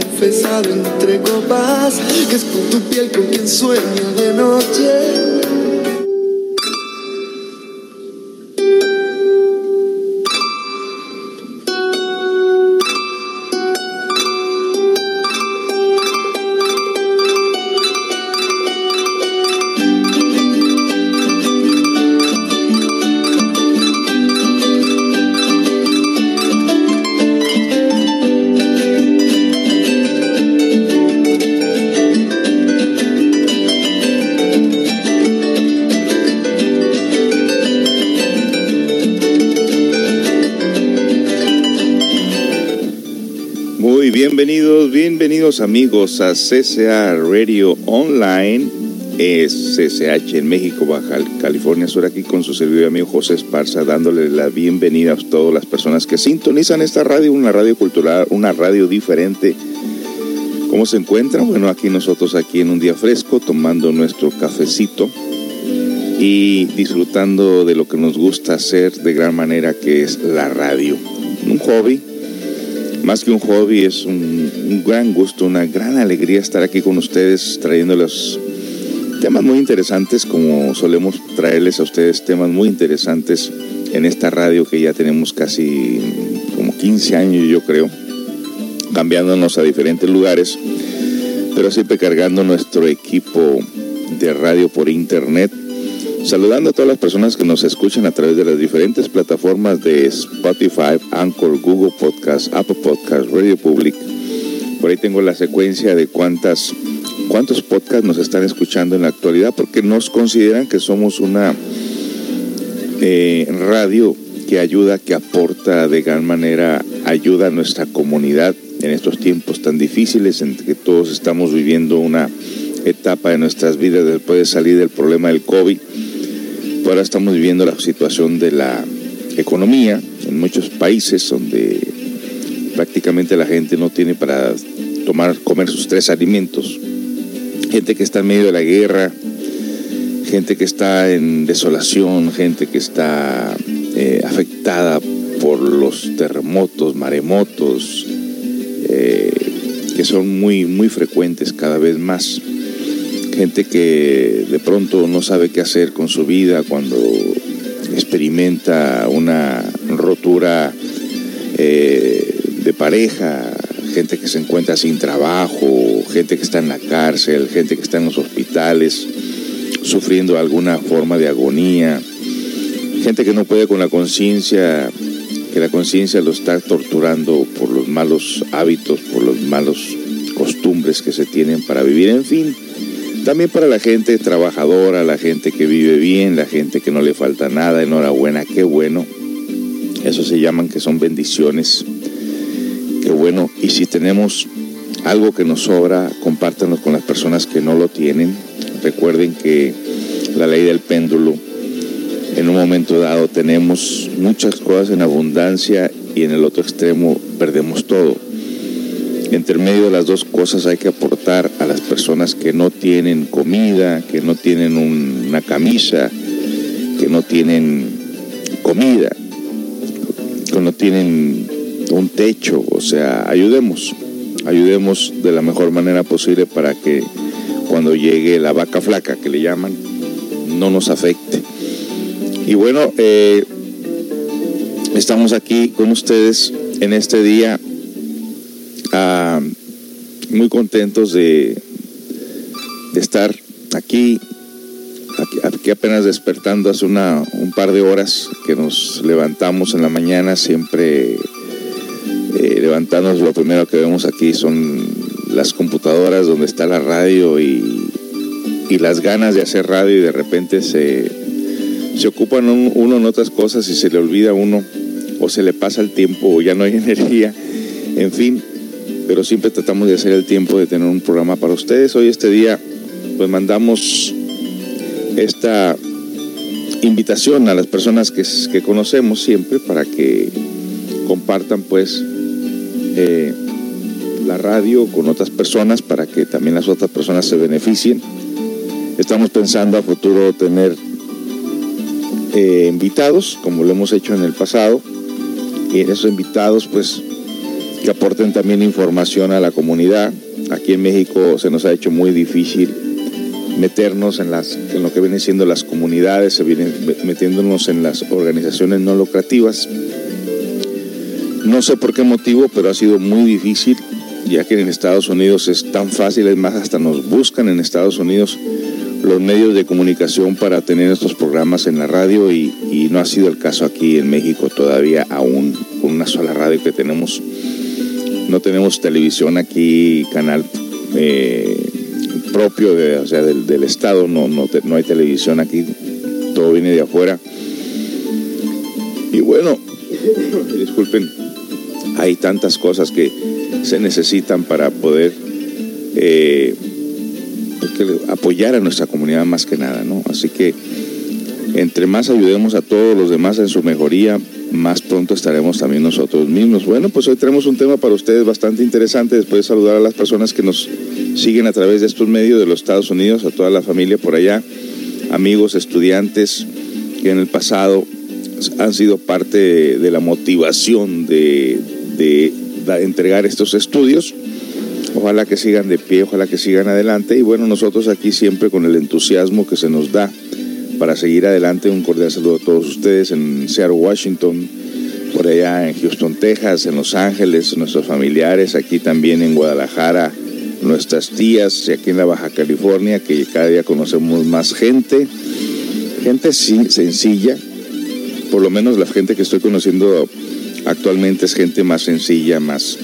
Confesado entre copas, que es con tu piel con quien sueño de noche. Bienvenidos amigos a CCA Radio Online, es CCH en México, Baja California Sur, aquí con su servidor amigo José Esparza, dándole la bienvenida a todas las personas que sintonizan esta radio, una radio cultural, una radio diferente. ¿Cómo se encuentran? Bueno, aquí nosotros, aquí en un día fresco, tomando nuestro cafecito y disfrutando de lo que nos gusta hacer de gran manera, que es la radio. Un hobby más que un hobby, es un, gran gusto, una gran alegría estar aquí con ustedes trayéndoles temas muy interesantes, como solemos traerles a ustedes temas muy interesantes en esta radio que ya tenemos casi como 15 años, yo creo, cambiándonos a diferentes lugares, pero siempre cargando nuestro equipo de radio por internet Saludando a todas las personas que nos escuchan a través de las diferentes plataformas de Spotify, Anchor, Google Podcast, Apple Podcast, Radio Public. Por ahí tengo la secuencia de cuántas, cuántos podcasts nos están escuchando en la actualidad, porque nos consideran que somos una eh, radio que ayuda, que aporta de gran manera, ayuda a nuestra comunidad en estos tiempos tan difíciles en que todos estamos viviendo una etapa de nuestras vidas después de salir del problema del COVID ahora estamos viviendo la situación de la economía en muchos países donde prácticamente la gente no tiene para tomar, comer sus tres alimentos. Gente que está en medio de la guerra, gente que está en desolación, gente que está eh, afectada por los terremotos, maremotos, eh, que son muy, muy frecuentes cada vez más gente que de pronto no sabe qué hacer con su vida cuando experimenta una rotura eh, de pareja, gente que se encuentra sin trabajo, gente que está en la cárcel, gente que está en los hospitales sufriendo alguna forma de agonía, gente que no puede con la conciencia, que la conciencia lo está torturando por los malos hábitos, por los malos costumbres que se tienen para vivir, en fin también para la gente trabajadora, la gente que vive bien, la gente que no le falta nada, enhorabuena, qué bueno. Eso se llaman que son bendiciones. Qué bueno. Y si tenemos algo que nos sobra, compártanos con las personas que no lo tienen. Recuerden que la ley del péndulo, en un momento dado tenemos muchas cosas en abundancia y en el otro extremo perdemos todo. Entre medio de las dos cosas hay que aportar a las personas que no tienen comida, que no tienen una camisa, que no tienen comida, que no tienen un techo. O sea, ayudemos, ayudemos de la mejor manera posible para que cuando llegue la vaca flaca, que le llaman, no nos afecte. Y bueno, eh, estamos aquí con ustedes en este día muy contentos de, estar aquí, aquí, apenas despertando hace una, un par de horas que nos levantamos en la mañana, siempre eh, levantándonos, lo primero que vemos aquí son las computadoras donde está la radio y, las ganas de hacer radio y de repente se, se ocupan uno en otras cosas y se le olvida uno o se le pasa el tiempo o ya no hay energía. En fin, pero siempre tratamos de hacer el tiempo de tener un programa para ustedes. Hoy este día pues mandamos esta invitación a las personas que, que conocemos siempre para que compartan pues eh, la radio con otras personas para que también las otras personas se beneficien. Estamos pensando a futuro tener eh, invitados, como lo hemos hecho en el pasado, y en esos invitados pues que aporten también información a la comunidad. Aquí en México se nos ha hecho muy difícil meternos en, las, en lo que vienen siendo las comunidades, se vienen metiéndonos en las organizaciones no lucrativas. No sé por qué motivo, pero ha sido muy difícil, ya que en Estados Unidos es tan fácil, es más, hasta nos buscan en Estados Unidos los medios de comunicación para tener estos programas en la radio y, no ha sido el caso aquí en México todavía aún con una sola radio que tenemos. No tenemos televisión aquí, canal eh, propio de, o sea, del, Estado, no, no, hay televisión aquí, todo viene de afuera. Y bueno, disculpen, hay tantas cosas que se necesitan para poder eh, apoyar a nuestra comunidad más que nada, ¿no? Así que entre más ayudemos a todos los demás en su mejoría, más pronto estaremos también nosotros mismos. Bueno, pues hoy tenemos un tema para ustedes bastante interesante. Después de saludar a las personas que nos siguen a través de estos medios de los Estados Unidos, a toda la familia por allá, amigos, estudiantes que en el pasado han sido parte de la motivación de, de entregar estos estudios Ojalá que sigan de pie, ojalá que sigan adelante. Y bueno, nosotros aquí siempre con el entusiasmo que se nos da para seguir adelante. Un cordial saludo a todos ustedes en Seattle, Washington, por allá en Houston, Texas, en Los Ángeles, nuestros familiares, aquí también en Guadalajara, nuestras tías, y aquí en la Baja California, que cada día conocemos más gente, gente sencilla, por lo menos la gente que estoy conociendo actualmente es gente más sencilla, más,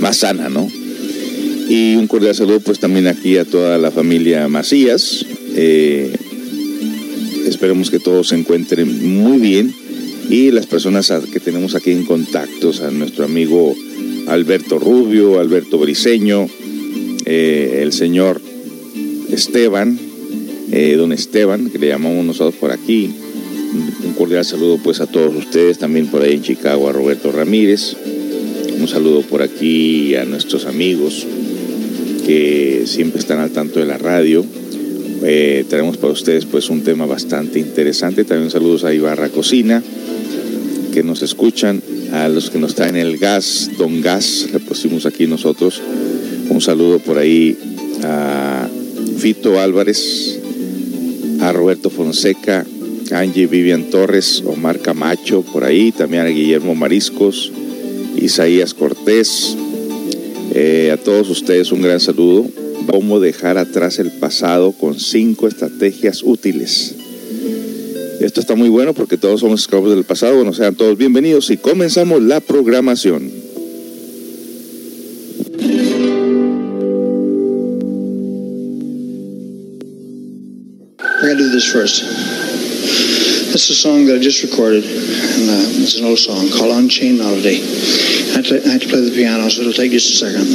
más sana, ¿no? Y un cordial saludo pues también aquí a toda la familia Macías. Eh, esperemos que todos se encuentren muy bien. Y las personas que tenemos aquí en contactos, a nuestro amigo Alberto Rubio, Alberto Briseño, eh, el señor Esteban, eh, don Esteban, que le llamamos nosotros por aquí. Un cordial saludo pues a todos ustedes, también por ahí en Chicago a Roberto Ramírez. Un saludo por aquí a nuestros amigos que siempre están al tanto de la radio. Eh, tenemos para ustedes pues un tema bastante interesante. También saludos a Ibarra Cocina, que nos escuchan, a los que nos están en el gas, Don Gas, le pusimos aquí nosotros. Un saludo por ahí a Fito Álvarez, a Roberto Fonseca, Angie Vivian Torres, Omar Camacho, por ahí, también a Guillermo Mariscos, Isaías Cortés, eh, a todos ustedes un gran saludo. Cómo dejar atrás el pasado con cinco estrategias útiles. Esto está muy bueno porque todos somos esclavos del pasado. Bueno, sean todos bienvenidos y comenzamos la programación. I gotta do this first. This is a song that I just recorded, and uh, it's an old song called Unchained Melody. I have, to, I have to play the piano, so it'll take just a second.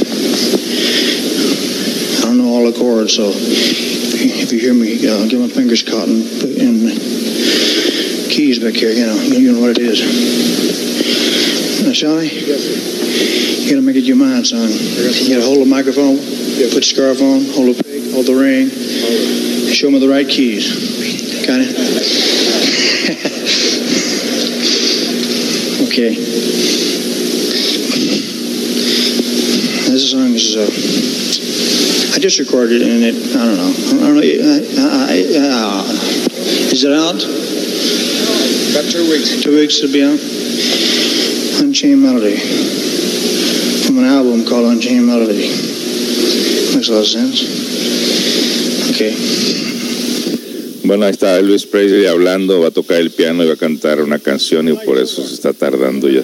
I don't know all the chords, so if you hear me, uh, get my fingers caught in, in keys back here, you know, you know what it is. Now, Shawnee? Yes, sir. You gotta make it your mind, son. You gotta hold the microphone, yes. put the scarf on, hold the pig, hold the ring, right. show me the right keys. Got it? okay. This song is. Uh, I just recorded it, and it. I don't know. I don't know. I, I, uh, is it out? About two weeks. Two weeks to be out. Unchained Melody from an album called Unchained Melody. Makes a lot of sense. Okay. Bueno, ahí está Elvis Presley hablando, va a tocar el piano y va a cantar una canción y por eso se está tardando ya.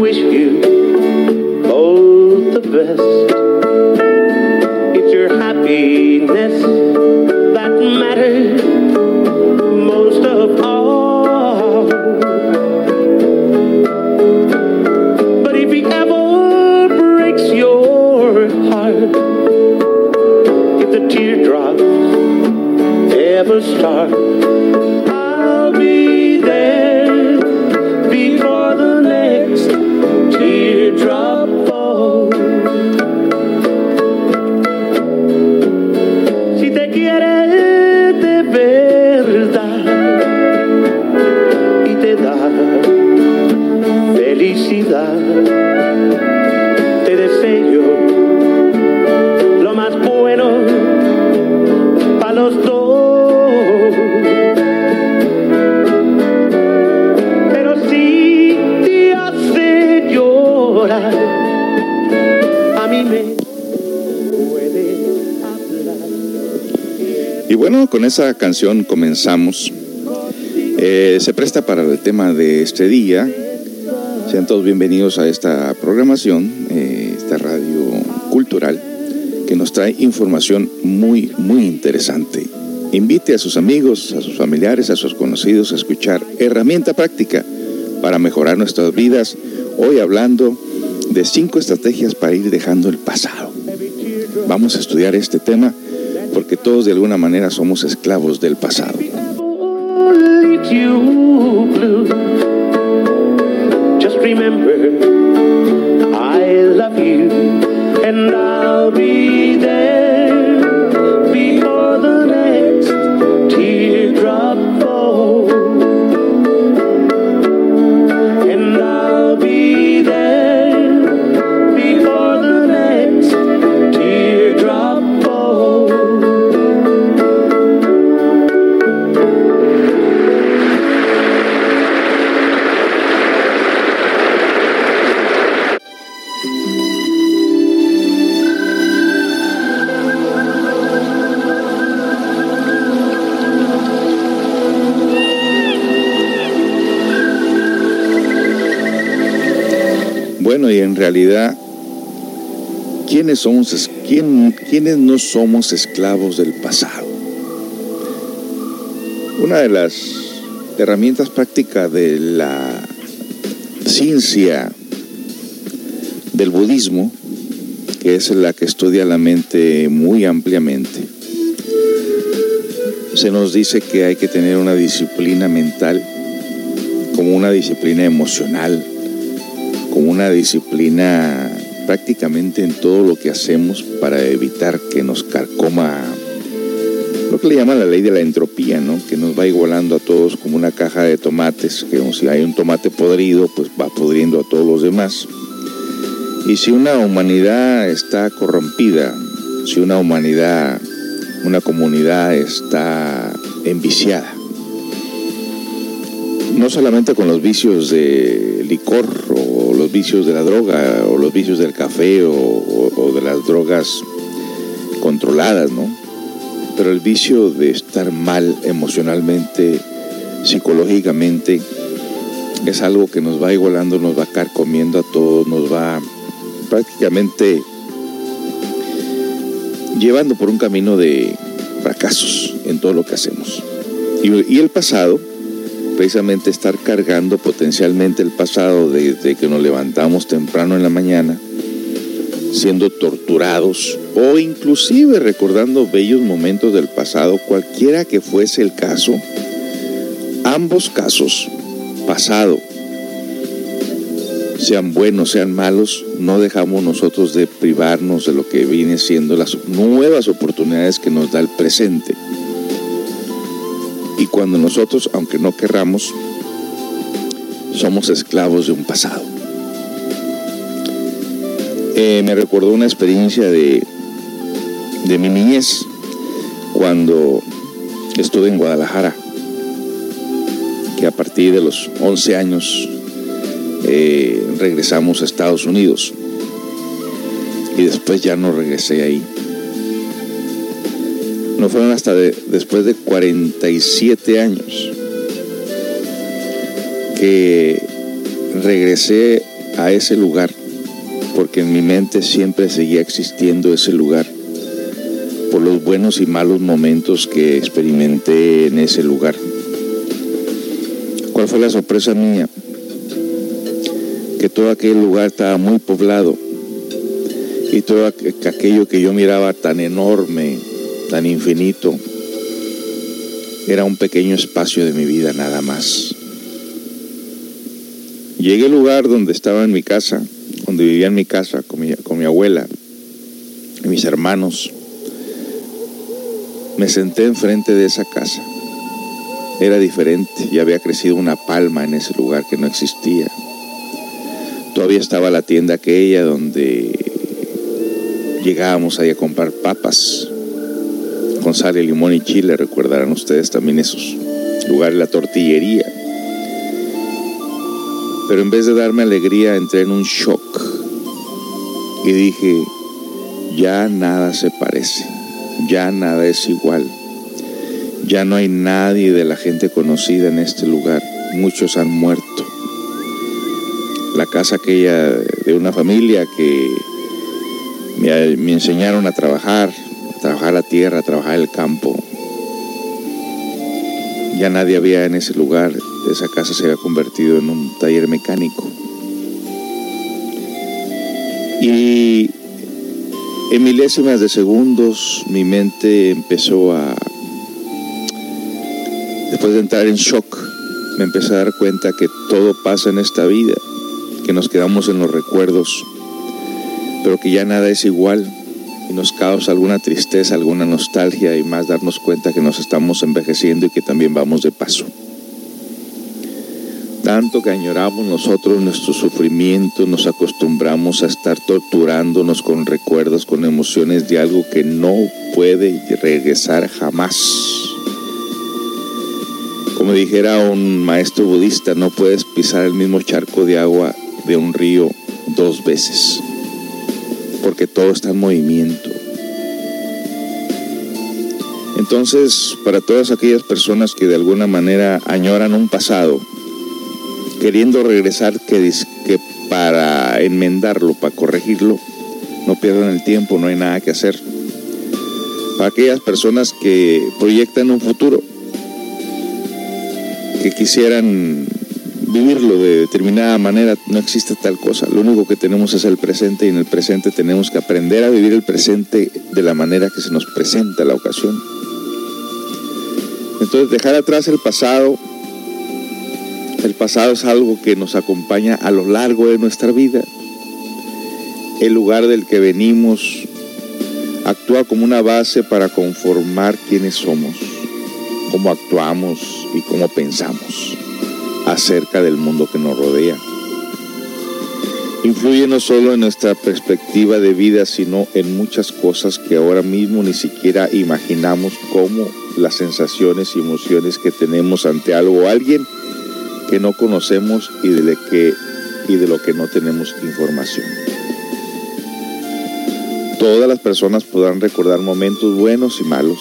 wish you all the best. con esa canción comenzamos. Eh, se presta para el tema de este día. Sean todos bienvenidos a esta programación, eh, esta radio cultural, que nos trae información muy, muy interesante. Invite a sus amigos, a sus familiares, a sus conocidos a escuchar herramienta práctica para mejorar nuestras vidas. Hoy hablando de cinco estrategias para ir dejando el pasado. Vamos a estudiar este tema porque todos de alguna manera somos esclavos del pasado. Bueno, y en realidad, ¿quiénes, somos, quién, no somos esclavos del pasado? Una de las herramientas prácticas de la ciencia del budismo, que es la que estudia la mente muy ampliamente, se nos dice que hay que tener una disciplina mental como una disciplina emocional como una disciplina prácticamente en todo lo que hacemos para evitar que nos carcoma lo que le llaman la ley de la entropía, ¿no? que nos va igualando a todos como una caja de tomates, que si hay un tomate podrido, pues va podriendo a todos los demás. Y si una humanidad está corrompida, si una humanidad, una comunidad está enviciada, no solamente con los vicios de licor o los vicios de la droga o los vicios del café o, de las drogas controladas, ¿no? Pero el vicio de estar mal emocionalmente, psicológicamente, es algo que nos va igualando, nos va carcomiendo a todos, nos va prácticamente llevando por un camino de fracasos en todo lo que hacemos. Y el pasado, precisamente estar cargando potencialmente el pasado desde que nos levantamos temprano en la mañana, siendo torturados o inclusive recordando bellos momentos del pasado, cualquiera que fuese el caso, ambos casos, pasado, sean buenos, sean malos, no dejamos nosotros de privarnos de lo que viene siendo las nuevas oportunidades que nos da el presente. Y cuando nosotros, aunque no querramos, somos esclavos de un pasado. Eh, me recordó una experiencia de, de mi niñez cuando estuve en Guadalajara, que a partir de los 11 años eh, regresamos a Estados Unidos y después ya no regresé ahí. No fueron hasta de- después de 47 años que regresé a ese lugar, porque en mi mente siempre seguía existiendo ese lugar, por los buenos y malos momentos que experimenté en ese lugar. ¿Cuál fue la sorpresa mía? Que todo aquel lugar estaba muy poblado y todo aqu- aquello que yo miraba tan enorme, tan infinito, era un pequeño espacio de mi vida nada más. Llegué al lugar donde estaba en mi casa, donde vivía en mi casa con mi, con mi abuela y mis hermanos. Me senté enfrente de esa casa. Era diferente, ya había crecido una palma en ese lugar que no existía. Todavía estaba la tienda aquella donde llegábamos ahí a comprar papas y limón y chile, recordarán ustedes también esos lugares, la tortillería. Pero en vez de darme alegría, entré en un shock y dije, ya nada se parece, ya nada es igual, ya no hay nadie de la gente conocida en este lugar, muchos han muerto. La casa aquella de una familia que me, enseñaron a trabajar, trabajar la tierra, trabajar el campo. Ya nadie había en ese lugar, esa casa se había convertido en un taller mecánico. Y en milésimas de segundos mi mente empezó a, después de entrar en shock, me empecé a dar cuenta que todo pasa en esta vida, que nos quedamos en los recuerdos, pero que ya nada es igual y nos causa alguna tristeza, alguna nostalgia y más darnos cuenta que nos estamos envejeciendo y que también vamos de paso. Tanto que añoramos nosotros nuestro sufrimiento, nos acostumbramos a estar torturándonos con recuerdos, con emociones de algo que no puede regresar jamás. Como dijera un maestro budista, no puedes pisar el mismo charco de agua de un río dos veces, porque todo está en movimiento. Entonces, para todas aquellas personas que de alguna manera añoran un pasado, queriendo regresar que, para enmendarlo, para corregirlo, no pierdan el tiempo, no hay nada que hacer. Para aquellas personas que proyectan un futuro, que quisieran vivirlo de determinada manera, no existe tal cosa. Lo único que tenemos es el presente y en el presente tenemos que aprender a vivir el presente de la manera que se nos presenta la ocasión. Entonces, dejar atrás el pasado, el pasado es algo que nos acompaña a lo largo de nuestra vida. El lugar del que venimos actúa como una base para conformar quiénes somos, cómo actuamos y cómo pensamos acerca del mundo que nos rodea. Influye no solo en nuestra perspectiva de vida, sino en muchas cosas que ahora mismo ni siquiera imaginamos como las sensaciones y emociones que tenemos ante algo o alguien que no conocemos y de, y de lo que no tenemos información. Todas las personas podrán recordar momentos buenos y malos,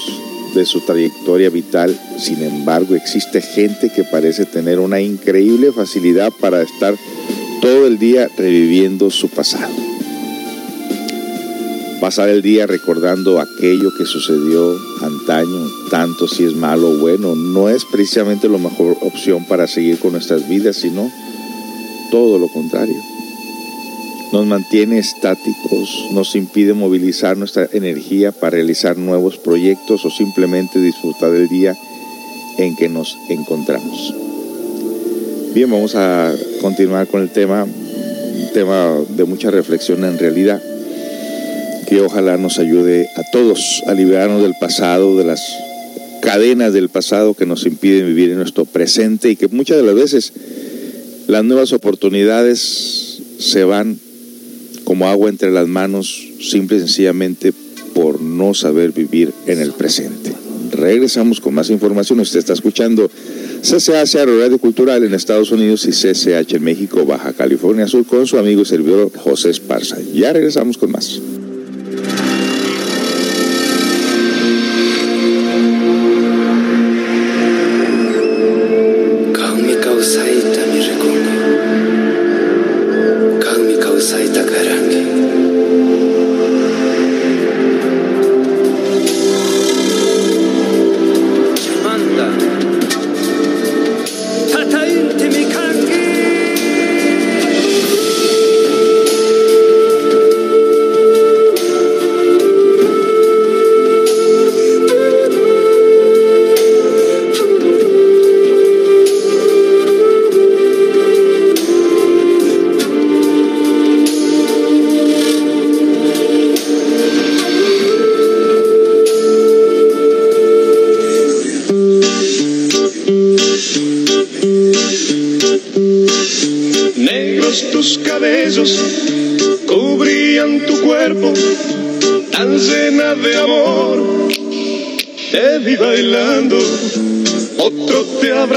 de su trayectoria vital. Sin embargo, existe gente que parece tener una increíble facilidad para estar todo el día reviviendo su pasado. Pasar el día recordando aquello que sucedió antaño, tanto si es malo o bueno, no es precisamente la mejor opción para seguir con nuestras vidas, sino todo lo contrario nos mantiene estáticos, nos impide movilizar nuestra energía para realizar nuevos proyectos o simplemente disfrutar del día en que nos encontramos. Bien, vamos a continuar con el tema, un tema de mucha reflexión en realidad, que ojalá nos ayude a todos a liberarnos del pasado, de las cadenas del pasado que nos impiden vivir en nuestro presente y que muchas de las veces las nuevas oportunidades se van como agua entre las manos, simple y sencillamente por no saber vivir en el presente. Regresamos con más información. Usted está escuchando CCH Radio Cultural en Estados Unidos y CCH en México, Baja California Sur, con su amigo y servidor José Esparza. Ya regresamos con más.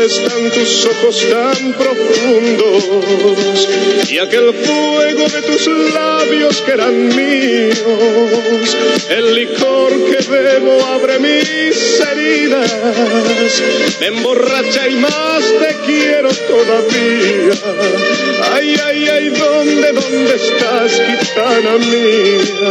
¿Dónde están tus ojos tan profundos? Y aquel fuego de tus labios que eran míos. El licor que bebo abre mis heridas. Me emborracha y más te quiero todavía. Ay, ay, ay, ¿dónde, dónde estás, gitana mía?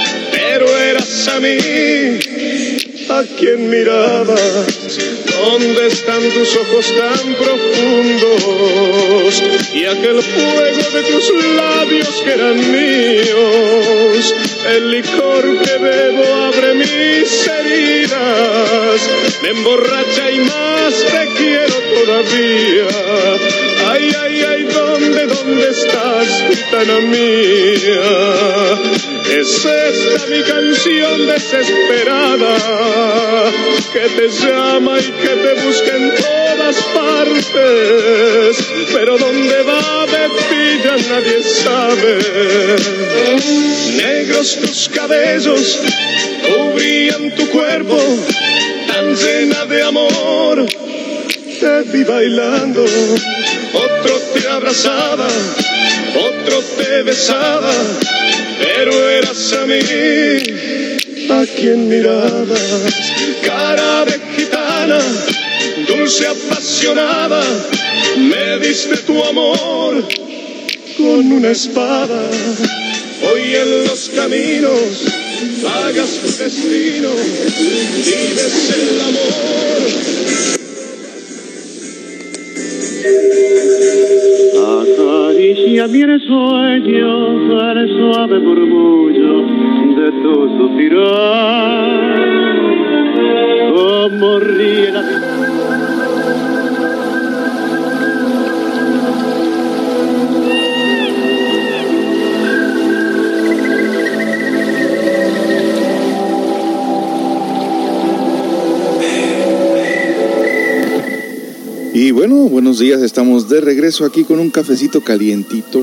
pero eras a mí a quien mirabas. ¿Dónde están tus ojos tan profundos? Y aquel fuego de tus labios que eran míos. El licor que bebo abre mis heridas. Me emborracha y más te quiero todavía. Ay, ay, ay, ¿dónde, dónde estás, gitana mía? Es esta mi canción desesperada que te llama y que te busca en todas partes, pero dónde va de ti ya nadie sabe. Negros tus cabellos cubrían tu cuerpo tan llena de amor. Te vi bailando, otro te abrazaba, otro te besaba, pero eras a mí a quien mirabas, cara de gitana, dulce apasionada, me diste tu amor con una espada. Hoy en los caminos hagas tu destino, vives el amor. Acaricia mi sueño el suave murmullo de tu suspirar. Como ríe la Y bueno, buenos días, estamos de regreso aquí con un cafecito calientito,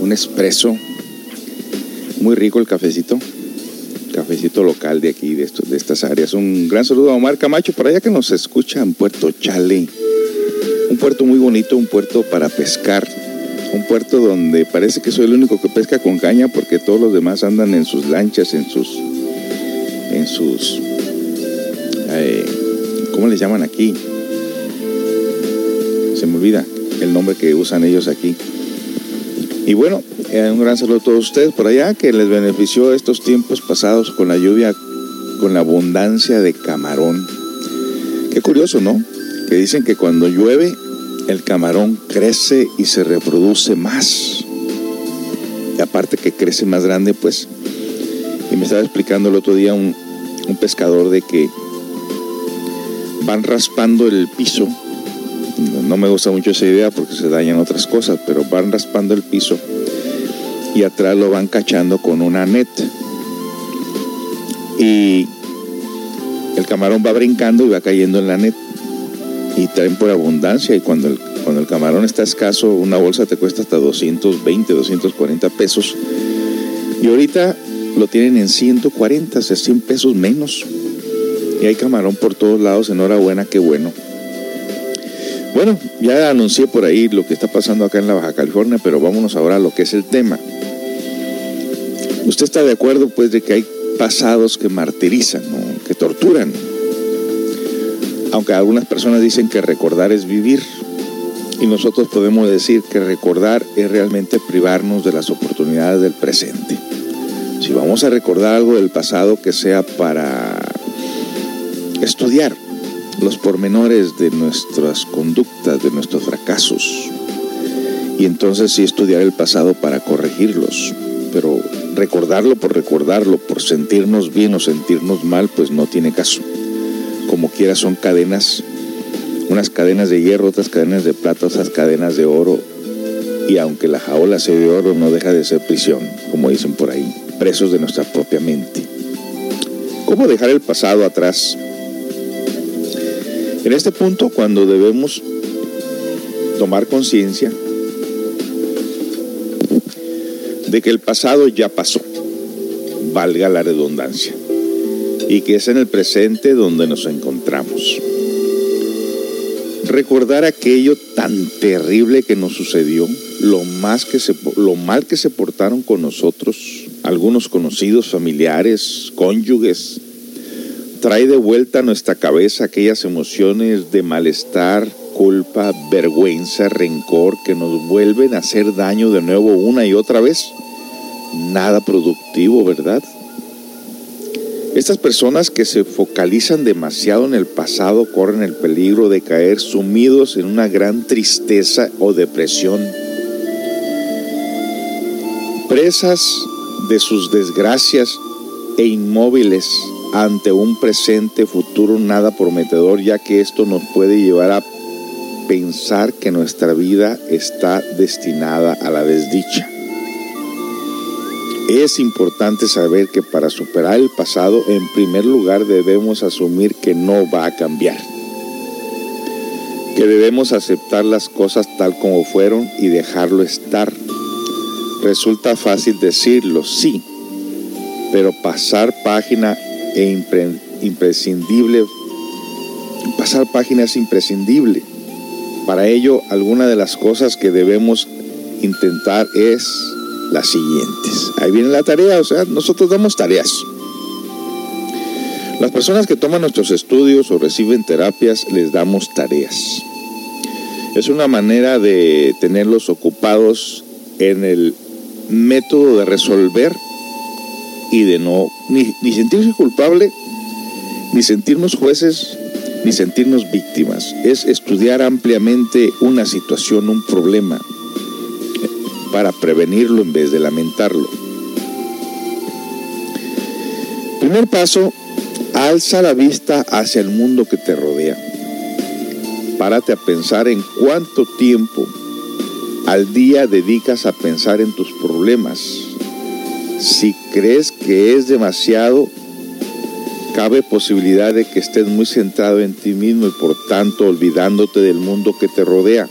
un espresso, muy rico el cafecito, cafecito local de aquí, de, esto- de estas áreas. Un gran saludo a Omar Camacho, por allá que nos escucha en Puerto Chale, un puerto muy bonito, un puerto para pescar, un puerto donde parece que soy el único que pesca con caña porque todos los demás andan en sus lanchas, en sus, en sus, eh, ¿cómo les llaman aquí? Olvida el nombre que usan ellos aquí. Y bueno, eh, un gran saludo a todos ustedes por allá que les benefició estos tiempos pasados con la lluvia, con la abundancia de camarón. Qué curioso, ¿no? Que dicen que cuando llueve el camarón crece y se reproduce más. Y aparte que crece más grande, pues. Y me estaba explicando el otro día un pescador de que van raspando el piso no me gusta mucho esa idea porque se dañan otras cosas, pero van raspando el piso y atrás lo van cachando con una net. Y el camarón va brincando y va cayendo en la net. Y traen por abundancia y cuando el, cuando el camarón está escaso, una bolsa te cuesta hasta 220, 240 pesos. Y ahorita lo tienen en 140, o sea, 100 pesos menos. Y hay camarón por todos lados, enhorabuena, qué bueno. Bueno, ya anuncié por ahí lo que está pasando acá en la Baja California, pero vámonos ahora a lo que es el tema. ¿Usted está de acuerdo pues de que hay pasados que martirizan, que torturan? Aunque algunas personas dicen que recordar es vivir, y nosotros podemos decir que recordar es realmente privarnos de las oportunidades del presente. Si vamos a recordar algo del pasado que sea para estudiar los pormenores de nuestras conductas, de nuestros fracasos. Y entonces sí estudiar el pasado para corregirlos. Pero recordarlo por recordarlo, por sentirnos bien o sentirnos mal, pues no tiene caso. Como quiera son cadenas, unas cadenas de hierro, otras cadenas de plata, otras cadenas de oro. Y aunque la jaula sea de oro, no deja de ser prisión, como dicen por ahí, presos de nuestra propia mente. ¿Cómo dejar el pasado atrás? En este punto, cuando debemos tomar conciencia de que el pasado ya pasó, valga la redundancia, y que es en el presente donde nos encontramos. Recordar aquello tan terrible que nos sucedió, lo, mal que se portaron con nosotros, algunos conocidos, familiares, cónyuges, trae de vuelta a nuestra cabeza aquellas emociones de malestar, culpa, vergüenza, rencor que nos vuelven a hacer daño de nuevo una y otra vez. Nada productivo, ¿verdad? Estas personas que se focalizan demasiado en el pasado corren el peligro de caer sumidos en una gran tristeza o depresión. Presas de sus desgracias e inmóviles ante un presente futuro nada prometedor, ya que esto nos puede llevar a pensar que nuestra vida está destinada a la desdicha. Es importante saber que para superar el pasado, en primer lugar debemos asumir que no va a cambiar. Que debemos aceptar las cosas tal como fueron y dejarlo estar. Resulta fácil decirlo, sí, pero pasar página e imprescindible, pasar página es imprescindible. Para ello, alguna de las cosas que debemos intentar es las siguientes. Ahí viene la tarea, o sea, nosotros damos tareas. Las personas que toman nuestros estudios o reciben terapias les damos tareas. Es una manera de tenerlos ocupados en el método de resolver y de no ni, ni sentirse culpable, ni sentirnos jueces, ni sentirnos víctimas. Es estudiar ampliamente una situación, un problema, para prevenirlo en vez de lamentarlo. Primer paso, alza la vista hacia el mundo que te rodea. Párate a pensar en cuánto tiempo al día dedicas a pensar en tus problemas. Si crees que es demasiado, cabe posibilidad de que estés muy centrado en ti mismo y por tanto olvidándote del mundo que te rodea.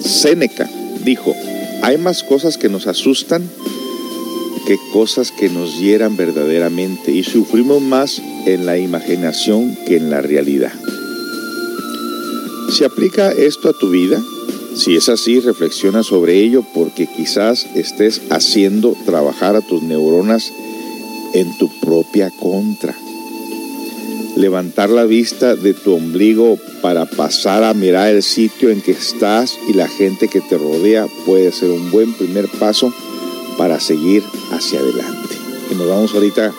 Séneca dijo, hay más cosas que nos asustan que cosas que nos hieran verdaderamente y sufrimos más en la imaginación que en la realidad. ¿Se aplica esto a tu vida? Si es así, reflexiona sobre ello porque quizás estés haciendo trabajar a tus neuronas en tu propia contra. Levantar la vista de tu ombligo para pasar a mirar el sitio en que estás y la gente que te rodea puede ser un buen primer paso para seguir hacia adelante. Y nos vamos ahorita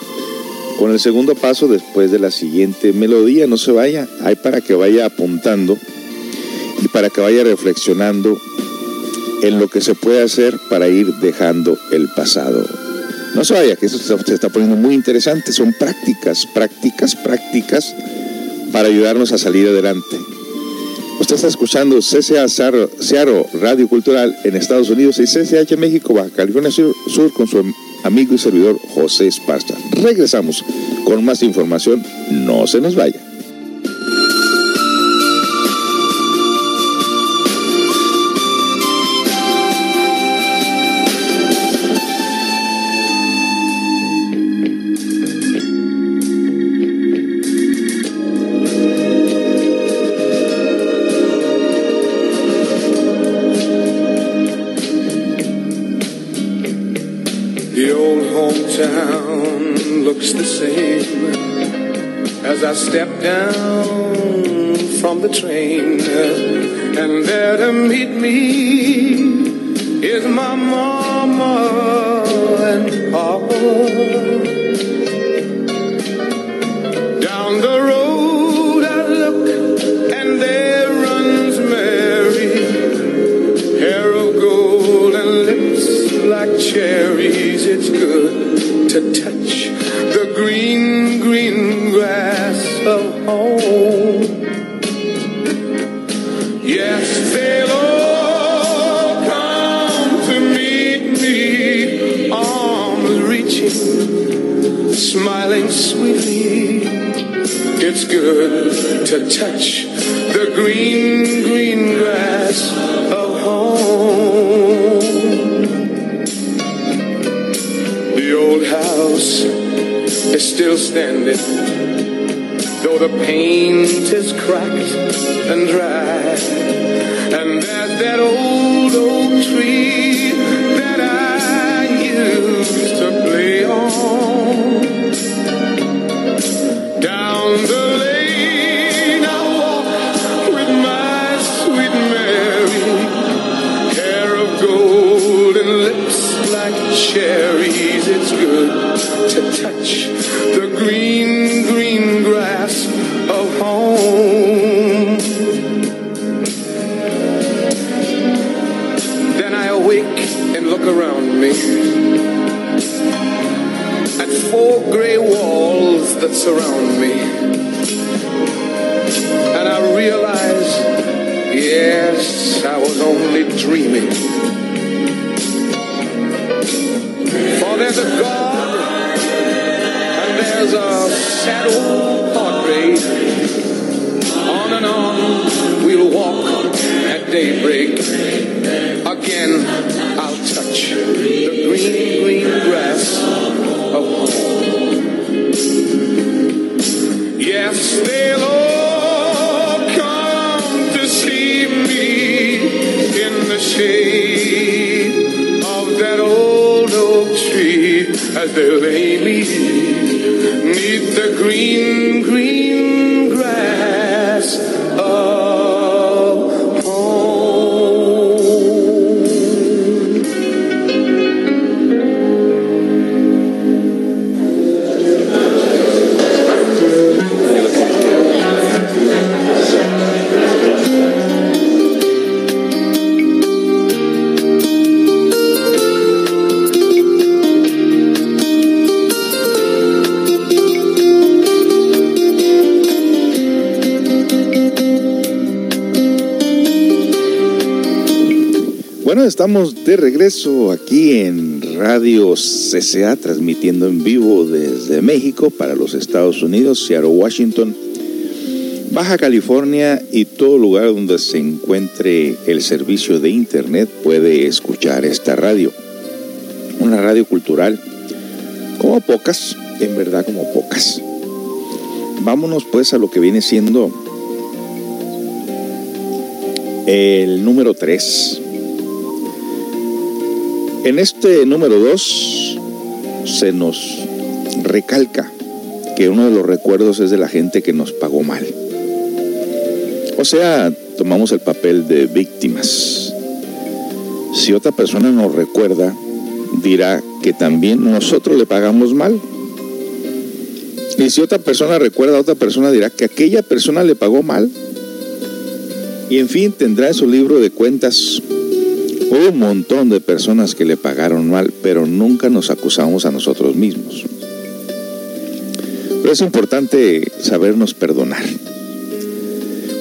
con el segundo paso después de la siguiente melodía. No se vaya, hay para que vaya apuntando y para que vaya reflexionando en lo que se puede hacer para ir dejando el pasado. No se vaya, que eso se está poniendo muy interesante. Son prácticas, prácticas, prácticas para ayudarnos a salir adelante. Usted está escuchando CCA Searo Radio Cultural en Estados Unidos y CCH México, Baja California Sur, Sur con su amigo y servidor José Esparza. Regresamos con más información. No se nos vaya. For there's a God and there's a sad old portrait. On and on we'll walk at daybreak. Tree as they lay the green, green estamos de regreso aquí en Radio CCA, transmitiendo en vivo desde México para los Estados Unidos, Seattle, Washington, Baja California y todo lugar donde se encuentre el servicio de Internet puede escuchar esta radio. Una radio cultural, como pocas, en verdad como pocas. Vámonos pues a lo que viene siendo el número 3. En este número 2 se nos recalca que uno de los recuerdos es de la gente que nos pagó mal. O sea, tomamos el papel de víctimas. Si otra persona nos recuerda, dirá que también nosotros le pagamos mal. Y si otra persona recuerda a otra persona, dirá que aquella persona le pagó mal. Y en fin, tendrá en su libro de cuentas un montón de personas que le pagaron mal, pero nunca nos acusamos a nosotros mismos. Pero es importante sabernos perdonar.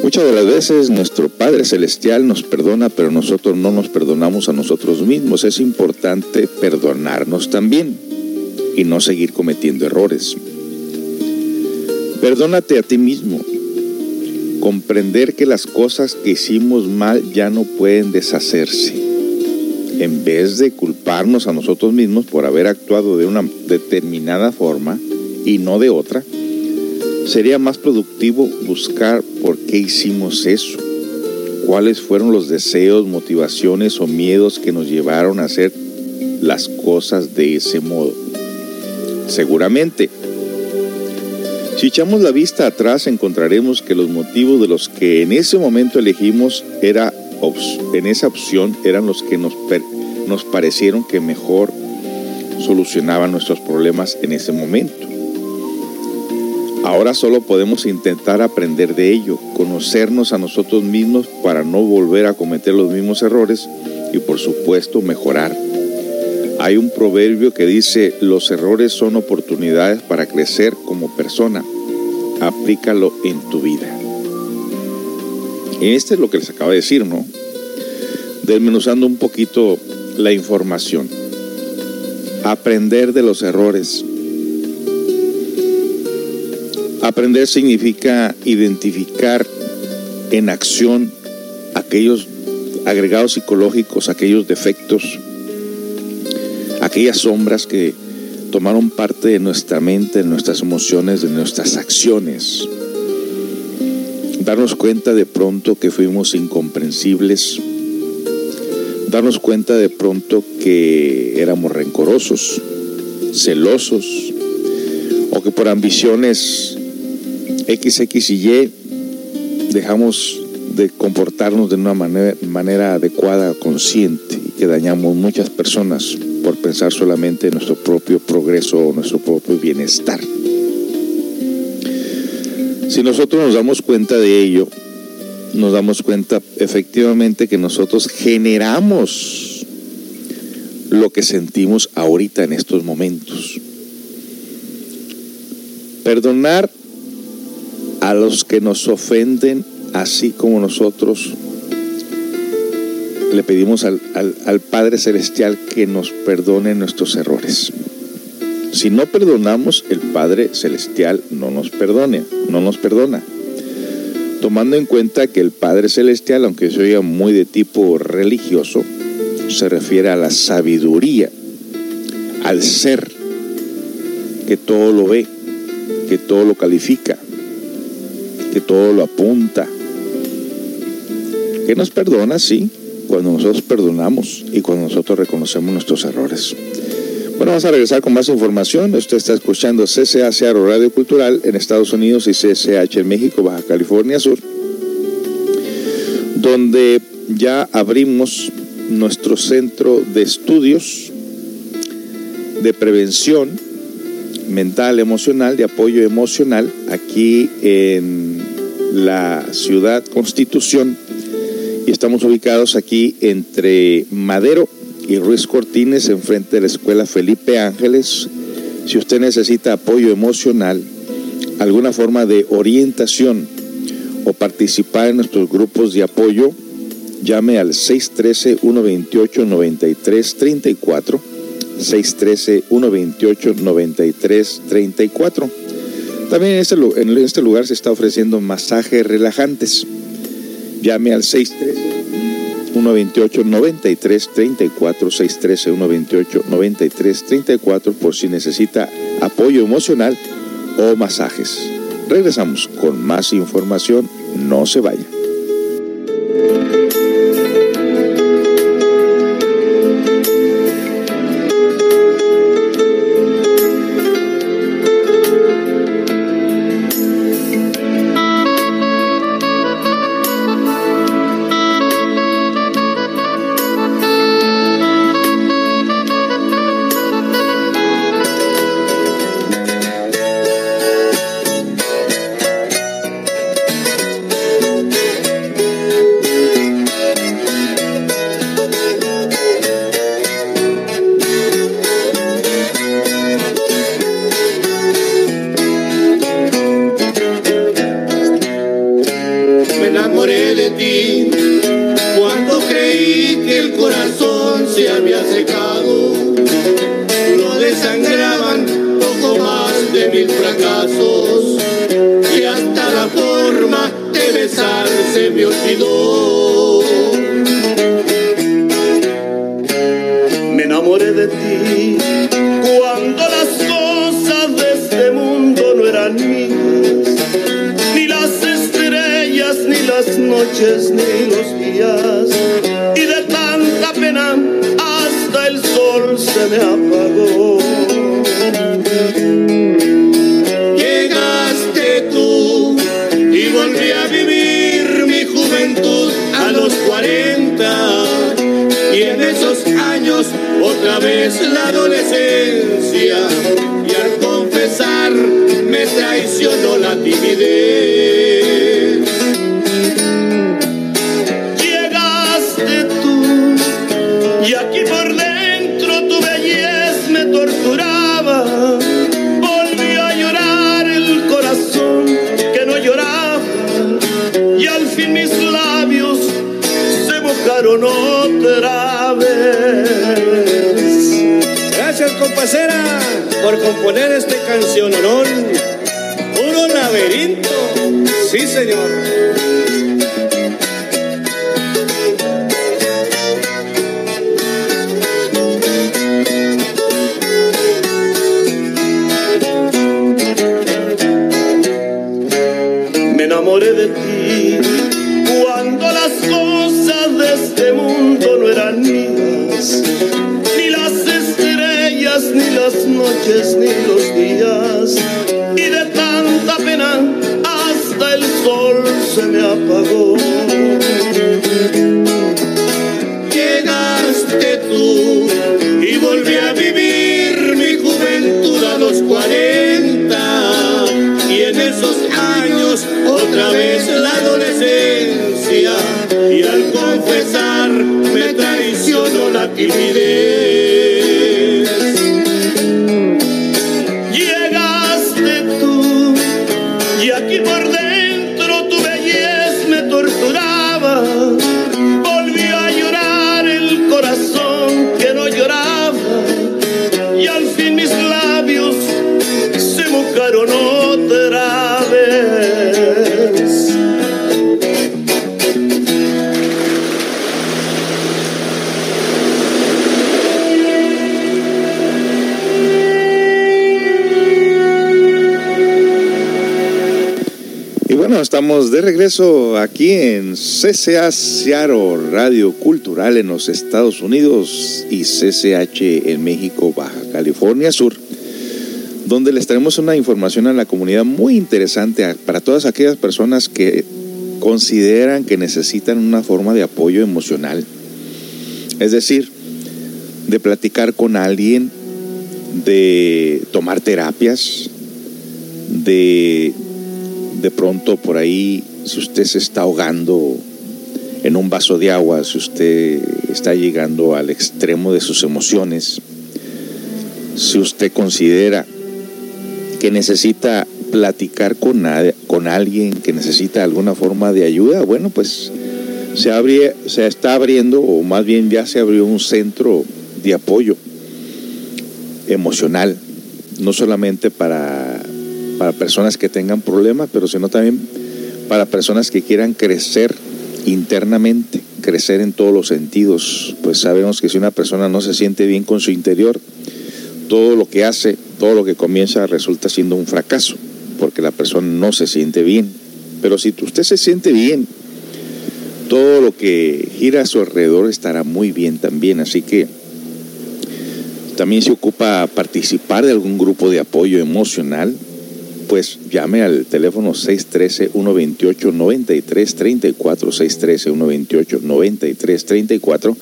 Muchas de las veces nuestro Padre Celestial nos perdona, pero nosotros no nos perdonamos a nosotros mismos. Es importante perdonarnos también y no seguir cometiendo errores. Perdónate a ti mismo. Comprender que las cosas que hicimos mal ya no pueden deshacerse. En vez de culparnos a nosotros mismos por haber actuado de una determinada forma y no de otra, sería más productivo buscar por qué hicimos eso, cuáles fueron los deseos, motivaciones o miedos que nos llevaron a hacer las cosas de ese modo. Seguramente, si echamos la vista atrás encontraremos que los motivos de los que en ese momento elegimos era en esa opción eran los que nos, nos parecieron que mejor solucionaban nuestros problemas en ese momento. Ahora solo podemos intentar aprender de ello, conocernos a nosotros mismos para no volver a cometer los mismos errores y por supuesto mejorar. Hay un proverbio que dice, los errores son oportunidades para crecer como persona. Aplícalo en tu vida. Este es lo que les acabo de decir, ¿no? Desmenuzando un poquito la información. Aprender de los errores. Aprender significa identificar en acción aquellos agregados psicológicos, aquellos defectos, aquellas sombras que tomaron parte de nuestra mente, de nuestras emociones, de nuestras acciones. Darnos cuenta de pronto que fuimos incomprensibles, darnos cuenta de pronto que éramos rencorosos, celosos, o que por ambiciones X, X y Y dejamos de comportarnos de una manera, manera adecuada, consciente, y que dañamos muchas personas por pensar solamente en nuestro propio progreso o nuestro propio bienestar. Si nosotros nos damos cuenta de ello, nos damos cuenta efectivamente que nosotros generamos lo que sentimos ahorita en estos momentos. Perdonar a los que nos ofenden, así como nosotros le pedimos al, al, Padre Celestial que nos perdone nuestros errores. Si no perdonamos, el Padre Celestial no nos perdone, no nos perdona. Tomando en cuenta que el Padre Celestial, aunque se oiga muy de tipo religioso, se refiere a la sabiduría, al ser que todo lo ve, que todo lo califica, que todo lo apunta, que nos perdona, sí, cuando nosotros perdonamos y cuando nosotros reconocemos nuestros errores. Bueno, vamos a regresar con más información. Usted está escuchando CCA Searo Radio Cultural en Estados Unidos y CCH en México, Baja California Sur, donde ya abrimos nuestro centro de estudios de prevención mental, emocional, de apoyo emocional, aquí en la ciudad Constitución. Y estamos ubicados aquí entre Madero y Ruiz Cortines, enfrente de la Escuela Felipe Ángeles. Si usted necesita apoyo emocional, alguna forma de orientación o participar en nuestros grupos de apoyo, llame al 613-128-9334. 613-128-9334. También en este, en este lugar se está ofreciendo masajes relajantes. Llame al 613-128-9334, 613-128-9334 por si necesita apoyo emocional o masajes. Regresamos con más información. No se vaya. Me enamoré de ti cuando las cosas de este mundo no eran mías ni las estrellas, ni las noches, ni los días. Y de tanta pena hasta el sol se me apagó. yeah. Componer esta canción, honor. Puro laberinto. Sí, señor. Ni los estamos de regreso aquí en CCA Seattle, Radio Cultural en los Estados Unidos y CCH en México, Baja California Sur, donde les traemos una información a la comunidad muy interesante para todas aquellas personas que consideran que necesitan una forma de apoyo emocional. Es decir, de platicar con alguien, de tomar terapias, de de pronto por ahí, si usted se está ahogando en un vaso de agua, si usted está llegando al extremo de sus emociones, si usted considera que necesita platicar con, con alguien, que necesita alguna forma de ayuda, bueno, pues se, se está abriendo, o más bien ya se abrió un centro de apoyo emocional, no solamente para para personas que tengan problemas, pero sino también para personas que quieran crecer internamente, crecer en todos los sentidos. Pues sabemos que si una persona no se siente bien con su interior, todo lo que hace, todo lo que comienza resulta siendo un fracaso, porque la persona no se siente bien. Pero si usted se siente bien, todo lo que gira a su alrededor estará muy bien también. Así que también se ocupa participar de algún grupo de apoyo emocional, pues llame al teléfono 613-128-9334, 613-128-9334,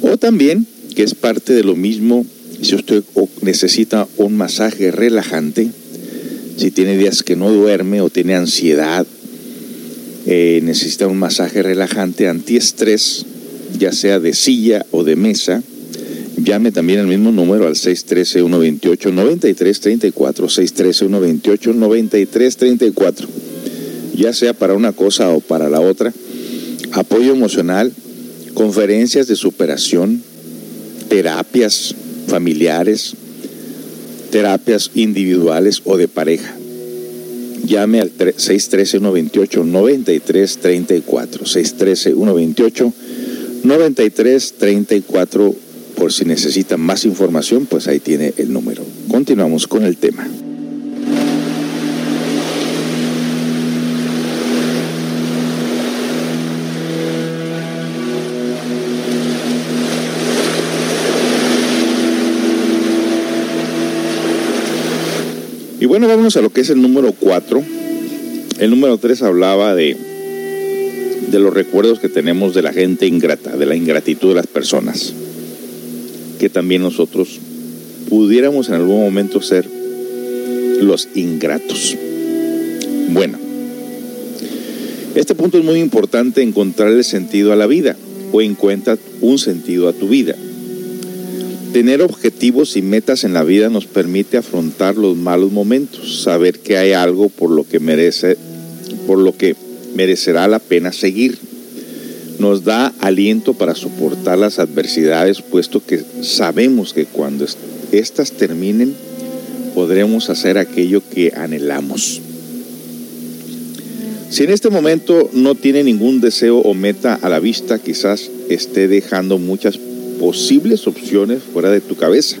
o también, que es parte de lo mismo, si usted necesita un masaje relajante, si tiene días que no duerme o tiene ansiedad, eh, necesita un masaje relajante antiestrés, ya sea de silla o de mesa, Llame también al mismo número al 613-128-9334, 613-128-9334, ya sea para una cosa o para la otra. Apoyo emocional, conferencias de superación, terapias familiares, terapias individuales o de pareja. Llame al 613-128-9334, 613-128-9334 por si necesitan más información, pues ahí tiene el número. Continuamos con el tema. Y bueno, vámonos a lo que es el número 4. El número 3 hablaba de, de los recuerdos que tenemos de la gente ingrata, de la ingratitud de las personas que también nosotros pudiéramos en algún momento ser los ingratos. Bueno, este punto es muy importante encontrarle sentido a la vida o encuentra un sentido a tu vida. Tener objetivos y metas en la vida nos permite afrontar los malos momentos, saber que hay algo por lo que merece, por lo que merecerá la pena seguir nos da aliento para soportar las adversidades, puesto que sabemos que cuando éstas terminen podremos hacer aquello que anhelamos. Si en este momento no tiene ningún deseo o meta a la vista, quizás esté dejando muchas posibles opciones fuera de tu cabeza.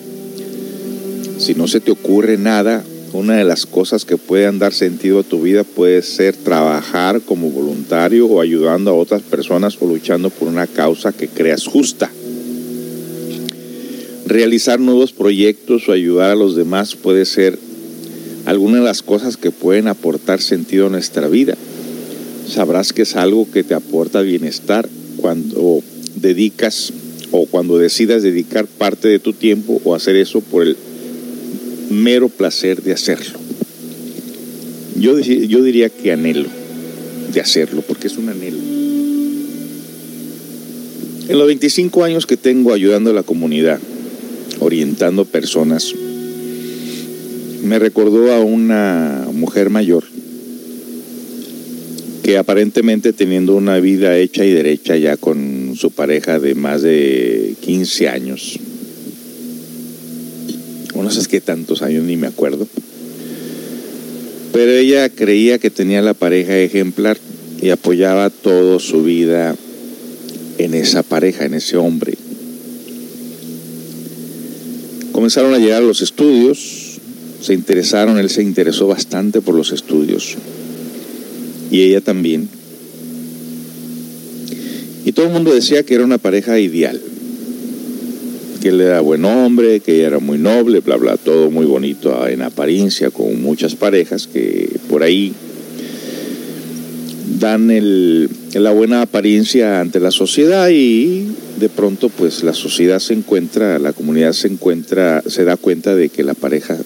Si no se te ocurre nada, una de las cosas que pueden dar sentido a tu vida puede ser trabajar como voluntario o ayudando a otras personas o luchando por una causa que creas justa. Realizar nuevos proyectos o ayudar a los demás puede ser alguna de las cosas que pueden aportar sentido a nuestra vida. Sabrás que es algo que te aporta bienestar cuando dedicas o cuando decidas dedicar parte de tu tiempo o hacer eso por el mero placer de hacerlo. Yo, yo diría que anhelo de hacerlo, porque es un anhelo. En los 25 años que tengo ayudando a la comunidad, orientando personas, me recordó a una mujer mayor que aparentemente teniendo una vida hecha y derecha ya con su pareja de más de 15 años, no sé qué tantos años, ni me acuerdo. Pero ella creía que tenía la pareja ejemplar y apoyaba toda su vida en esa pareja, en ese hombre. Comenzaron a llegar los estudios, se interesaron, él se interesó bastante por los estudios. y ella también. Y todo el mundo decía que era una pareja ideal, que él era buen hombre, que ella era muy noble, bla, bla, todo muy bonito en apariencia, con muchas parejas que por ahí dan el, la buena apariencia ante la sociedad y de pronto pues la sociedad se encuentra, la comunidad se encuentra, se da cuenta de que la pareja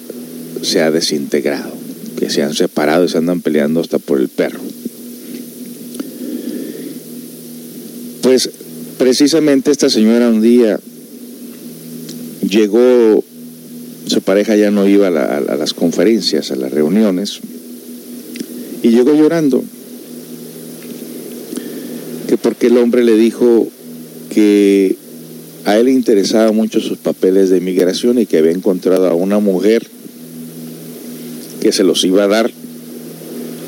se ha desintegrado, que se han separado y se andan peleando hasta por el perro. Pues precisamente esta señora un día llegó, su pareja ya no iba a, las conferencias, a las reuniones, y llegó llorando que porque el hombre le dijo que a él le interesaba mucho sus papeles de inmigración y que había encontrado a una mujer que se los iba a dar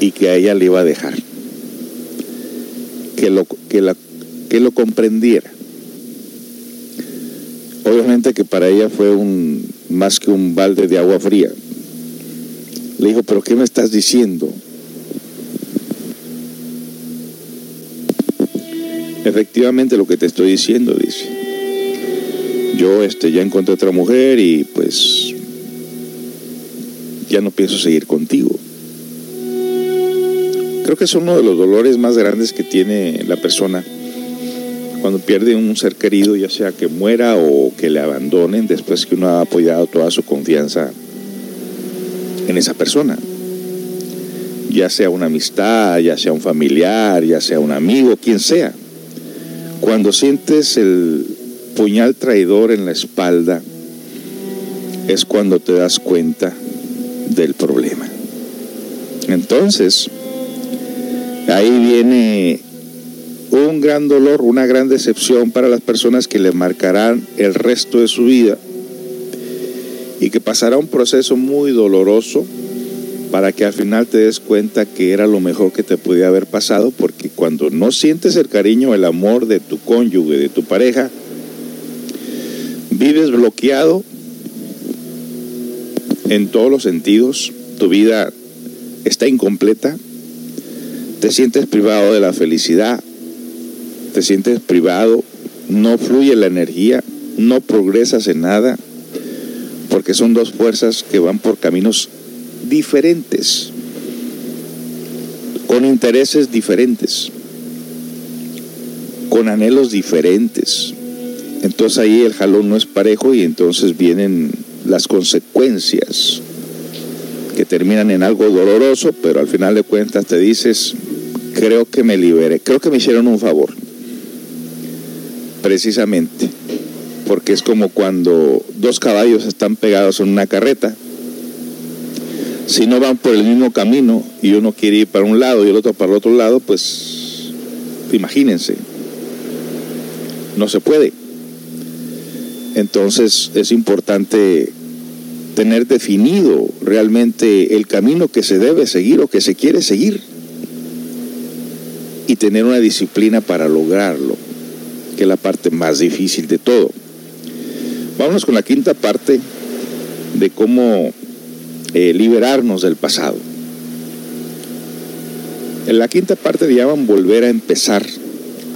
y que a ella le iba a dejar. Que lo, que la, que lo comprendiera. Obviamente que para ella fue un, más que un balde de agua fría. Le dijo, pero ¿qué me estás diciendo? Efectivamente lo que te estoy diciendo, dice. Yo este, ya encontré otra mujer y pues ya no pienso seguir contigo. Creo que es uno de los dolores más grandes que tiene la persona cuando pierde un ser querido, ya sea que muera o que le abandonen después que uno ha apoyado toda su confianza en esa persona. Ya sea una amistad, ya sea un familiar, ya sea un amigo, quien sea. Cuando sientes el puñal traidor en la espalda, es cuando te das cuenta del problema. Entonces, ahí viene un gran dolor, una gran decepción para las personas que le marcarán el resto de su vida y que pasará un proceso muy doloroso para que al final te des cuenta que era lo mejor que te podía haber pasado, porque cuando no sientes el cariño, el amor de tu cónyuge, de tu pareja, vives bloqueado en todos los sentidos, tu vida está incompleta, te sientes privado de la felicidad, te sientes privado, no fluye la energía, no progresas en nada, porque son dos fuerzas que van por caminos diferentes, con intereses diferentes, con anhelos diferentes. Entonces ahí el jalón no es parejo y entonces vienen las consecuencias que terminan en algo doloroso, pero al final de cuentas te dices, creo que me liberé, creo que me hicieron un favor. Precisamente, porque es como cuando dos caballos están pegados en una carreta si no van por el mismo camino y uno quiere ir para un lado y el otro para el otro lado, pues imagínense, no se puede. Entonces es importante tener definido realmente el camino que se debe seguir o que se quiere seguir y tener una disciplina para lograrlo, que es la parte más difícil de todo. Vámonos con la quinta parte de cómo eh, liberarnos del pasado. En la quinta parte le llaman volver a empezar.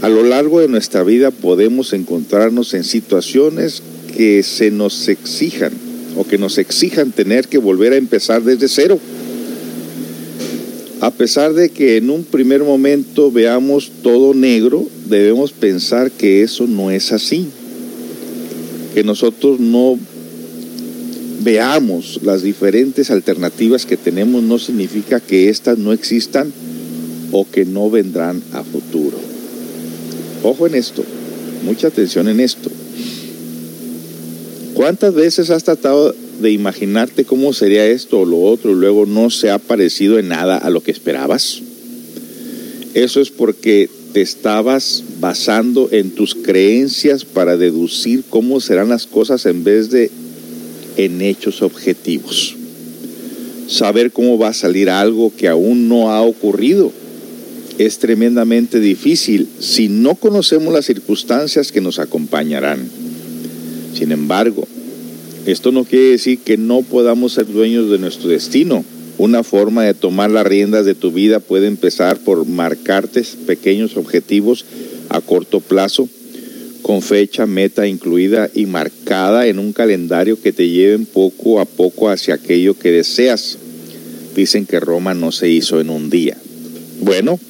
A lo largo de nuestra vida podemos encontrarnos en situaciones que se nos exijan o que nos exijan tener que volver a empezar desde cero. A pesar de que en un primer momento veamos todo negro, debemos pensar que eso no es así. Que nosotros no veamos las diferentes alternativas que tenemos no significa que éstas no existan o que no vendrán a futuro. Ojo en esto, mucha atención en esto. ¿Cuántas veces has tratado de imaginarte cómo sería esto o lo otro y luego no se ha parecido en nada a lo que esperabas? Eso es porque te estabas basando en tus creencias para deducir cómo serán las cosas en vez de en hechos objetivos. Saber cómo va a salir algo que aún no ha ocurrido es tremendamente difícil si no conocemos las circunstancias que nos acompañarán. Sin embargo, esto no quiere decir que no podamos ser dueños de nuestro destino. Una forma de tomar las riendas de tu vida puede empezar por marcarte pequeños objetivos a corto plazo, con fecha, meta incluida y marcada en un calendario que te lleven poco a poco hacia aquello que deseas. Dicen que Roma no se hizo en un día. Bueno,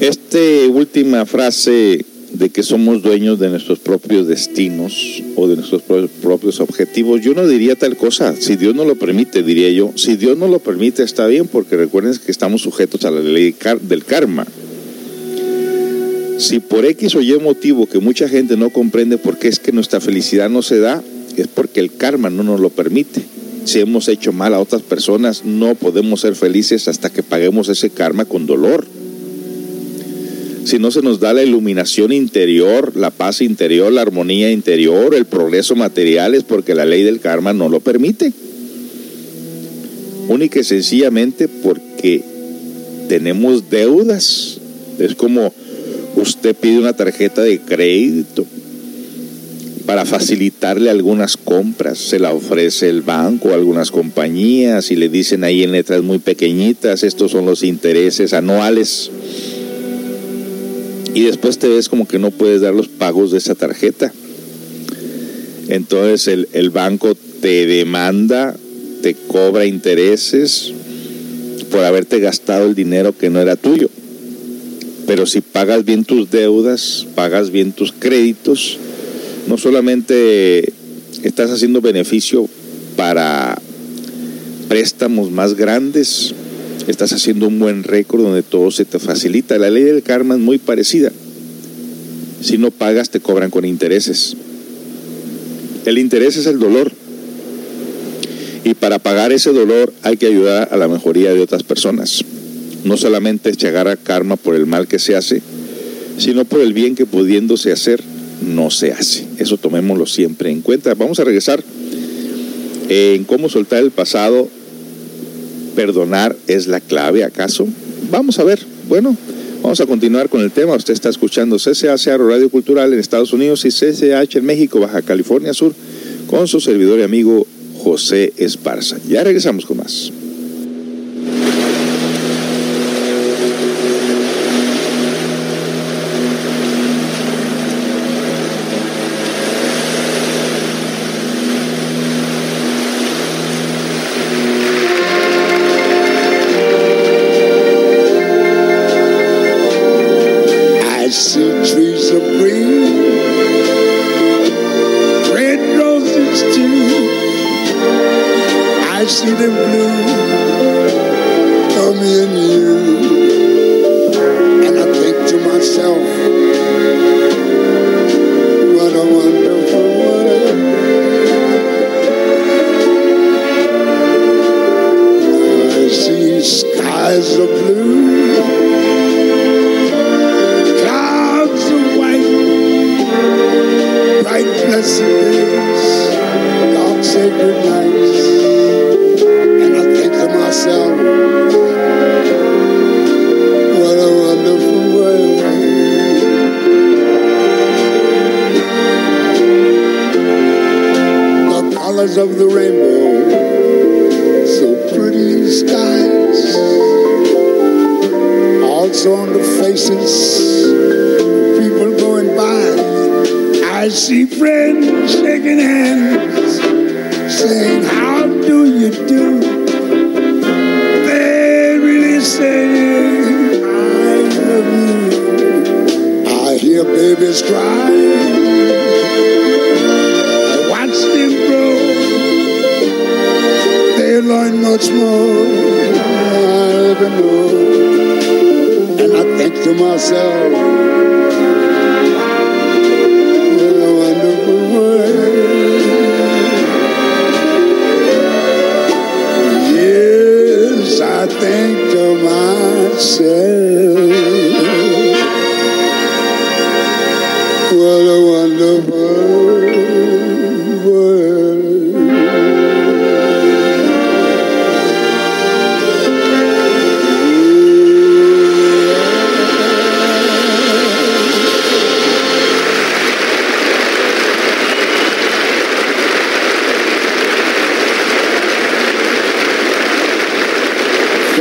esta última frase de que somos dueños de nuestros propios destinos o de nuestros propios objetivos, yo no diría tal cosa. Si Dios no lo permite, diría yo. Si Dios no lo permite, está bien, porque recuerden que estamos sujetos a la ley del karma. Si por X o Y motivo que mucha gente no comprende por qué es que nuestra felicidad no se da, es porque el karma no nos lo permite. Si hemos hecho mal a otras personas, no podemos ser felices hasta que paguemos ese karma con dolor si no se nos da la iluminación interior, la paz interior, la armonía interior, el progreso material, es porque la ley del karma no lo permite. Única y sencillamente porque tenemos deudas. Es como usted pide una tarjeta de crédito para facilitarle algunas compras. Se la ofrece el banco, algunas compañías y le dicen ahí en letras muy pequeñitas, estos son los intereses anuales y después te ves como que no puedes dar los pagos de esa tarjeta. Entonces el, el banco te demanda, te cobra intereses por haberte gastado el dinero que no era tuyo. Pero si pagas bien tus deudas, pagas bien tus créditos, no solamente estás haciendo beneficio para préstamos más grandes, estás haciendo un buen récord donde todo se te facilita. La ley del karma es muy parecida. Si no pagas, te cobran con intereses. El interés es el dolor. Y para pagar ese dolor hay que ayudar a la mejoría de otras personas. No solamente es llegar a karma por el mal que se hace, sino por el bien que pudiéndose hacer no se hace. Eso tomémoslo siempre en cuenta. Vamos a regresar en cómo soltar el pasado ¿Perdonar es la clave acaso? Vamos a ver. Bueno, vamos a continuar con el tema. Usted está escuchando CCH Radio Cultural en Estados Unidos y CCH en México, Baja California Sur, con su servidor y amigo José Esparza. Ya regresamos con más.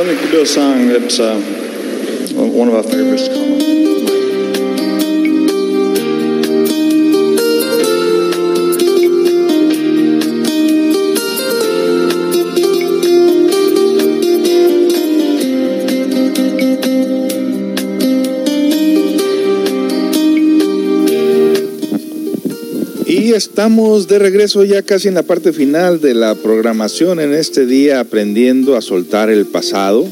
Let me do a song that's uh, one of our favorites. Estamos de regreso ya casi en la parte final de la programación en este día aprendiendo a soltar el pasado,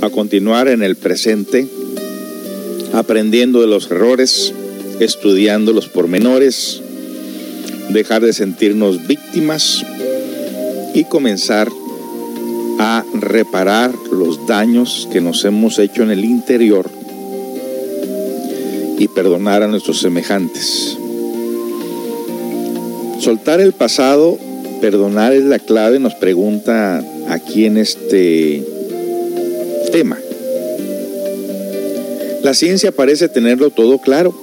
a continuar en el presente, aprendiendo de los errores, estudiando los pormenores, dejar de sentirnos víctimas y comenzar a reparar los daños que nos hemos hecho en el interior y perdonar a nuestros semejantes. Soltar el pasado, perdonar es la clave, nos pregunta aquí en este tema. La ciencia parece tenerlo todo claro.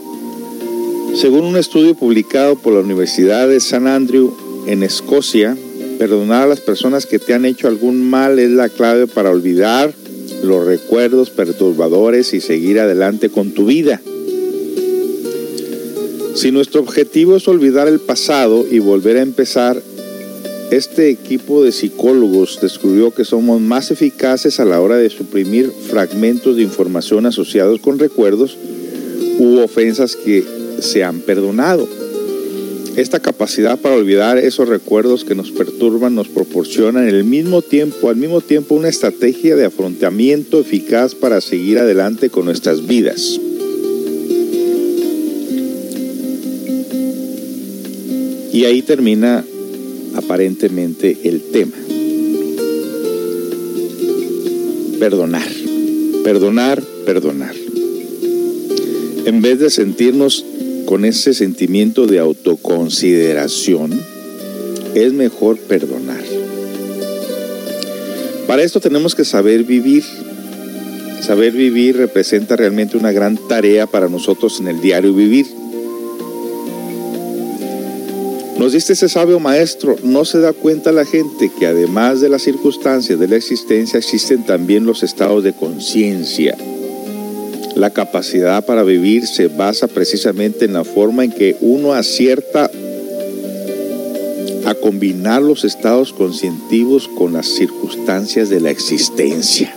Según un estudio publicado por la Universidad de San Andrew en Escocia, perdonar a las personas que te han hecho algún mal es la clave para olvidar los recuerdos perturbadores y seguir adelante con tu vida. Si nuestro objetivo es olvidar el pasado y volver a empezar, este equipo de psicólogos descubrió que somos más eficaces a la hora de suprimir fragmentos de información asociados con recuerdos u ofensas que se han perdonado. Esta capacidad para olvidar esos recuerdos que nos perturban nos proporciona en el mismo tiempo, al mismo tiempo, una estrategia de afrontamiento eficaz para seguir adelante con nuestras vidas. Y ahí termina aparentemente el tema. Perdonar, perdonar, perdonar. En vez de sentirnos con ese sentimiento de autoconsideración, es mejor perdonar. Para esto tenemos que saber vivir. Saber vivir representa realmente una gran tarea para nosotros en el diario vivir. Nos dice ese sabio maestro, no se da cuenta la gente que además de las circunstancias de la existencia existen también los estados de conciencia. La capacidad para vivir se basa precisamente en la forma en que uno acierta a combinar los estados conscientivos con las circunstancias de la existencia.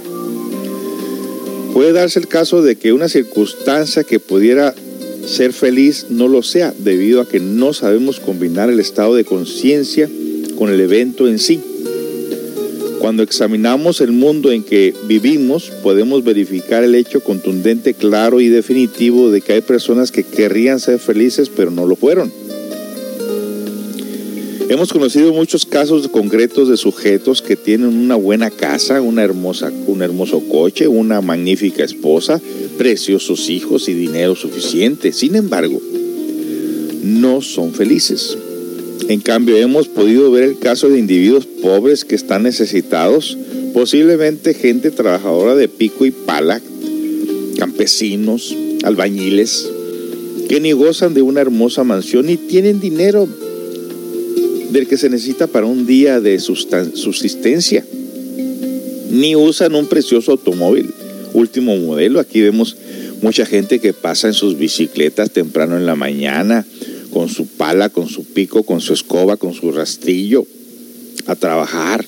Puede darse el caso de que una circunstancia que pudiera ser feliz no lo sea, debido a que no sabemos combinar el estado de conciencia con el evento en sí. Cuando examinamos el mundo en que vivimos, podemos verificar el hecho contundente, claro y definitivo de que hay personas que querrían ser felices pero no lo fueron. Hemos conocido muchos casos concretos de sujetos que tienen una buena casa, una hermosa, un hermoso coche, una magnífica esposa, preciosos hijos y dinero suficiente. Sin embargo, no son felices. En cambio, hemos podido ver el caso de individuos pobres que están necesitados, posiblemente gente trabajadora de pico y pala, campesinos, albañiles, que ni gozan de una hermosa mansión ni tienen dinero del que se necesita para un día de subsistencia, ni usan un precioso automóvil último modelo. Aquí vemos mucha gente que pasa en sus bicicletas temprano en la mañana, con su pala, con su pico, con su escoba, con su rastrillo, a trabajar.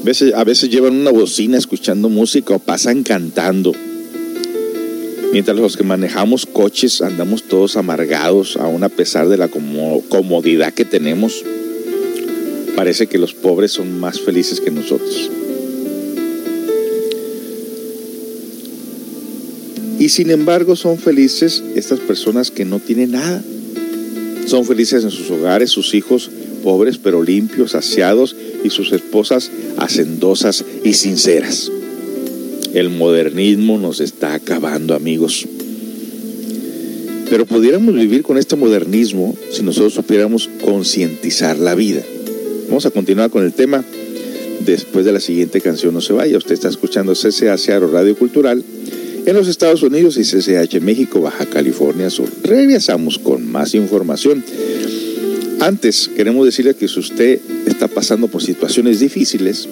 A veces, a veces llevan una bocina escuchando música o pasan cantando. Mientras los que manejamos coches andamos todos amargados, aún a pesar de la comodidad que tenemos. Parece que los pobres son más felices que nosotros. Y sin embargo son felices estas personas que no tienen nada. Son felices en sus hogares, sus hijos pobres pero limpios, saciados y sus esposas hacendosas y sinceras. El modernismo nos está acabando, amigos. Pero pudiéramos vivir con este modernismo si nosotros supiéramos concientizar la vida. Vamos a continuar con el tema después de la siguiente canción. No se vaya, usted está escuchando CCA Searo Radio Cultural en los Estados Unidos y CCH México, Baja California Sur. Regresamos con más información. Antes, queremos decirle que si usted está pasando por situaciones difíciles,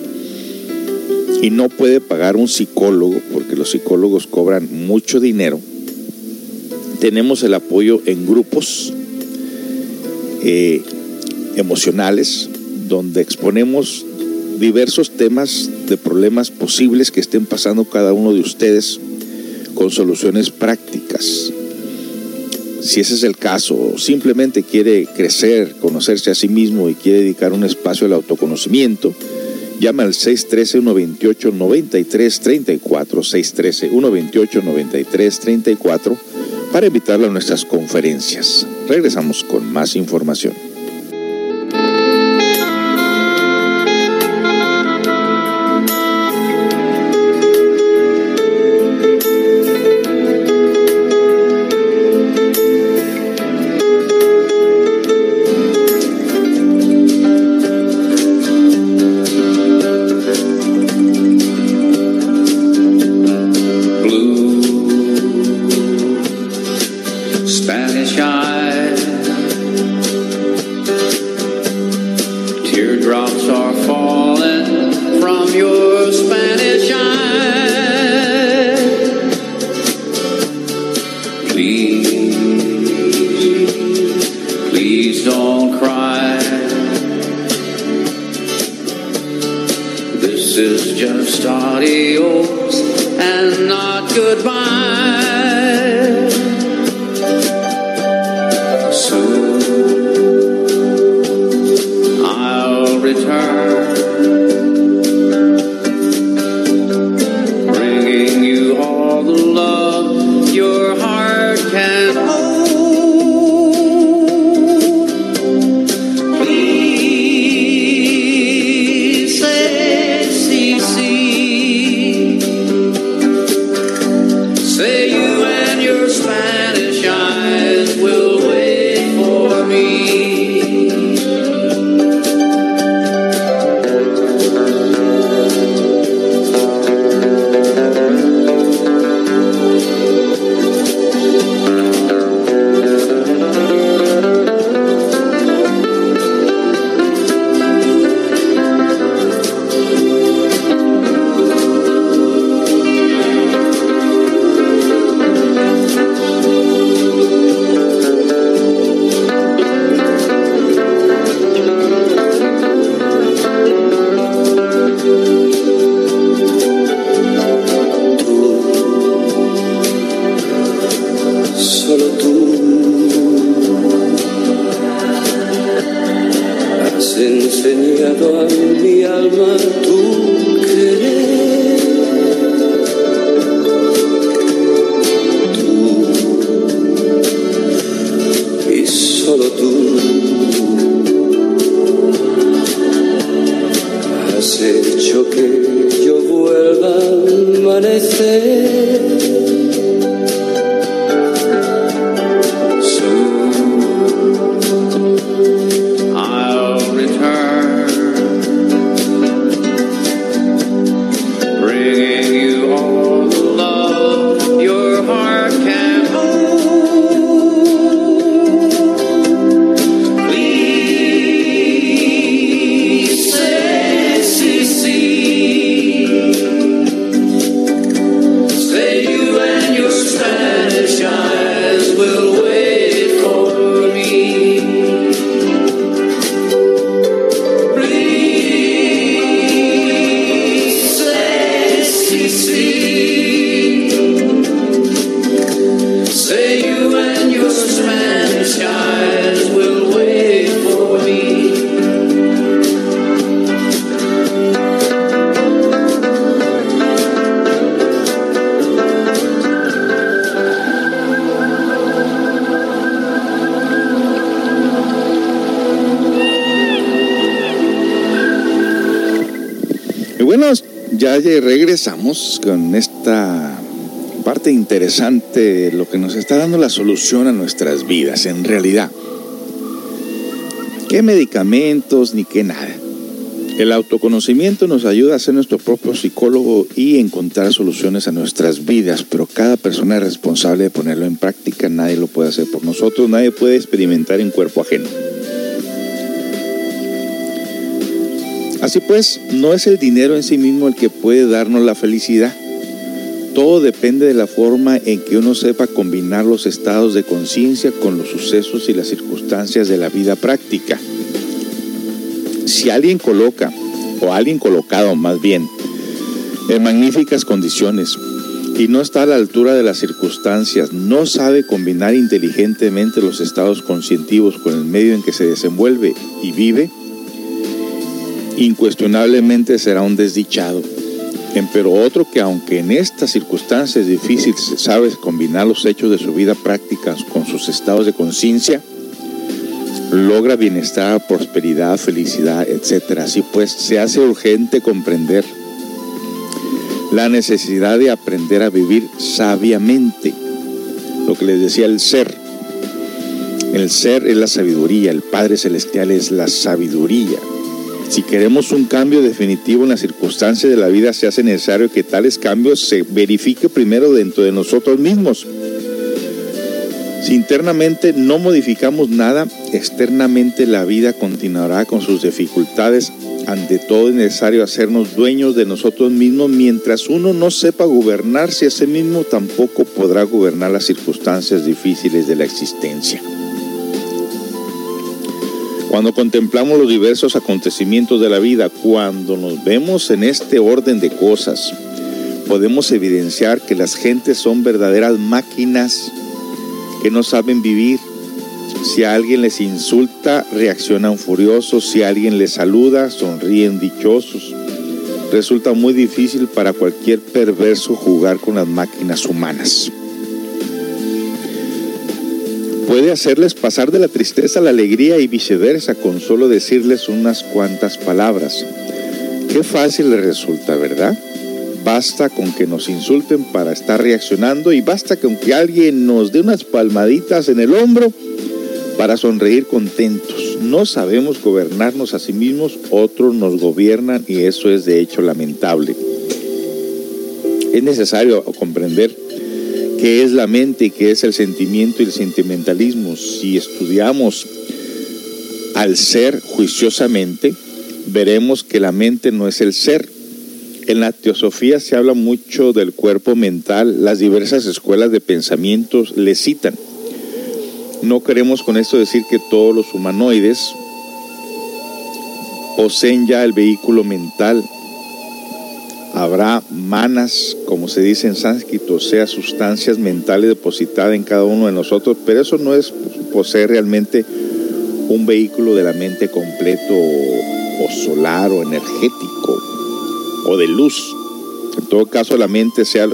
y no puede pagar un psicólogo porque los psicólogos cobran mucho dinero, tenemos el apoyo en grupos eh, emocionales donde exponemos diversos temas de problemas posibles que estén pasando cada uno de ustedes con soluciones prácticas. Si ese es el caso, simplemente quiere crecer, conocerse a sí mismo y quiere dedicar un espacio al autoconocimiento, llama al 613-128-9334, 613-128-9334 para invitarlo a nuestras conferencias. Regresamos con más información. Con esta parte interesante, lo que nos está dando la solución a nuestras vidas, en realidad. ¿Qué medicamentos ni qué nada? El autoconocimiento nos ayuda a ser nuestro propio psicólogo y encontrar soluciones a nuestras vidas, pero cada persona es responsable de ponerlo en práctica, nadie lo puede hacer por nosotros, nadie puede experimentar en cuerpo ajeno. Así pues, no es el dinero en sí mismo el que puede darnos la felicidad. Todo depende de la forma en que uno sepa combinar los estados de conciencia con los sucesos y las circunstancias de la vida práctica. Si alguien coloca, o alguien colocado más bien, en magníficas condiciones y no está a la altura de las circunstancias, no sabe combinar inteligentemente los estados conscientivos con el medio en que se desenvuelve y vive, incuestionablemente será un desdichado pero otro que aunque en estas circunstancias difíciles sabe combinar los hechos de su vida práctica con sus estados de conciencia, logra bienestar, prosperidad, felicidad, etc. Así pues, se hace urgente comprender la necesidad de aprender a vivir sabiamente. Lo que les decía el ser. El ser es la sabiduría, el Padre Celestial es la sabiduría. Si queremos un cambio definitivo en las circunstancias de la vida, se hace necesario que tales cambios se verifique primero dentro de nosotros mismos. Si internamente no modificamos nada, externamente la vida continuará con sus dificultades. Ante todo es necesario hacernos dueños de nosotros mismos. Mientras uno no sepa gobernarse a sí mismo, tampoco podrá gobernar las circunstancias difíciles de la existencia. Cuando contemplamos los diversos acontecimientos de la vida, cuando nos vemos en este orden de cosas, podemos evidenciar que las gentes son verdaderas máquinas que no saben vivir. Si alguien les insulta, reaccionan furiosos. Si alguien les saluda, sonríen dichosos. Resulta muy difícil para cualquier perverso jugar con las máquinas humanas puede hacerles pasar de la tristeza a la alegría y viceversa con solo decirles unas cuantas palabras. Qué fácil les resulta, ¿verdad? Basta con que nos insulten para estar reaccionando y basta con que alguien nos dé unas palmaditas en el hombro para sonreír contentos. No sabemos gobernarnos a sí mismos, otros nos gobiernan y eso es de hecho lamentable. Es necesario comprender qué es la mente y qué es el sentimiento y el sentimentalismo. Si estudiamos al ser juiciosamente, veremos que la mente no es el ser. En la teosofía se habla mucho del cuerpo mental, las diversas escuelas de pensamientos le citan. No queremos con esto decir que todos los humanoides poseen ya el vehículo mental habrá manas, como se dice en sánscrito, o sea, sustancias mentales depositadas en cada uno de nosotros, pero eso no es poseer realmente un vehículo de la mente completo o, solar o energético o de luz. En todo caso, la mente sea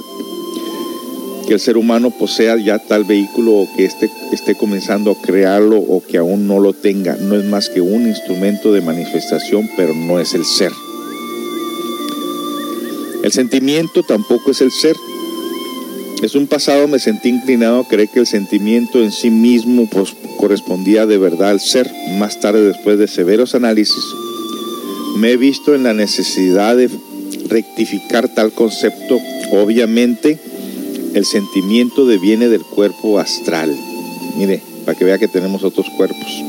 que el ser humano posea ya tal vehículo o que esté, esté comenzando a crearlo o que aún no lo tenga. No es más que un instrumento de manifestación, pero no es el ser. El sentimiento tampoco es el ser. Es un pasado me sentí inclinado a creer que el sentimiento en sí mismo pues, correspondía de verdad al ser. Más tarde, después de severos análisis, me he visto en la necesidad de rectificar tal concepto. Obviamente, el sentimiento deviene del cuerpo astral. Mire, para que vea que tenemos otros cuerpos.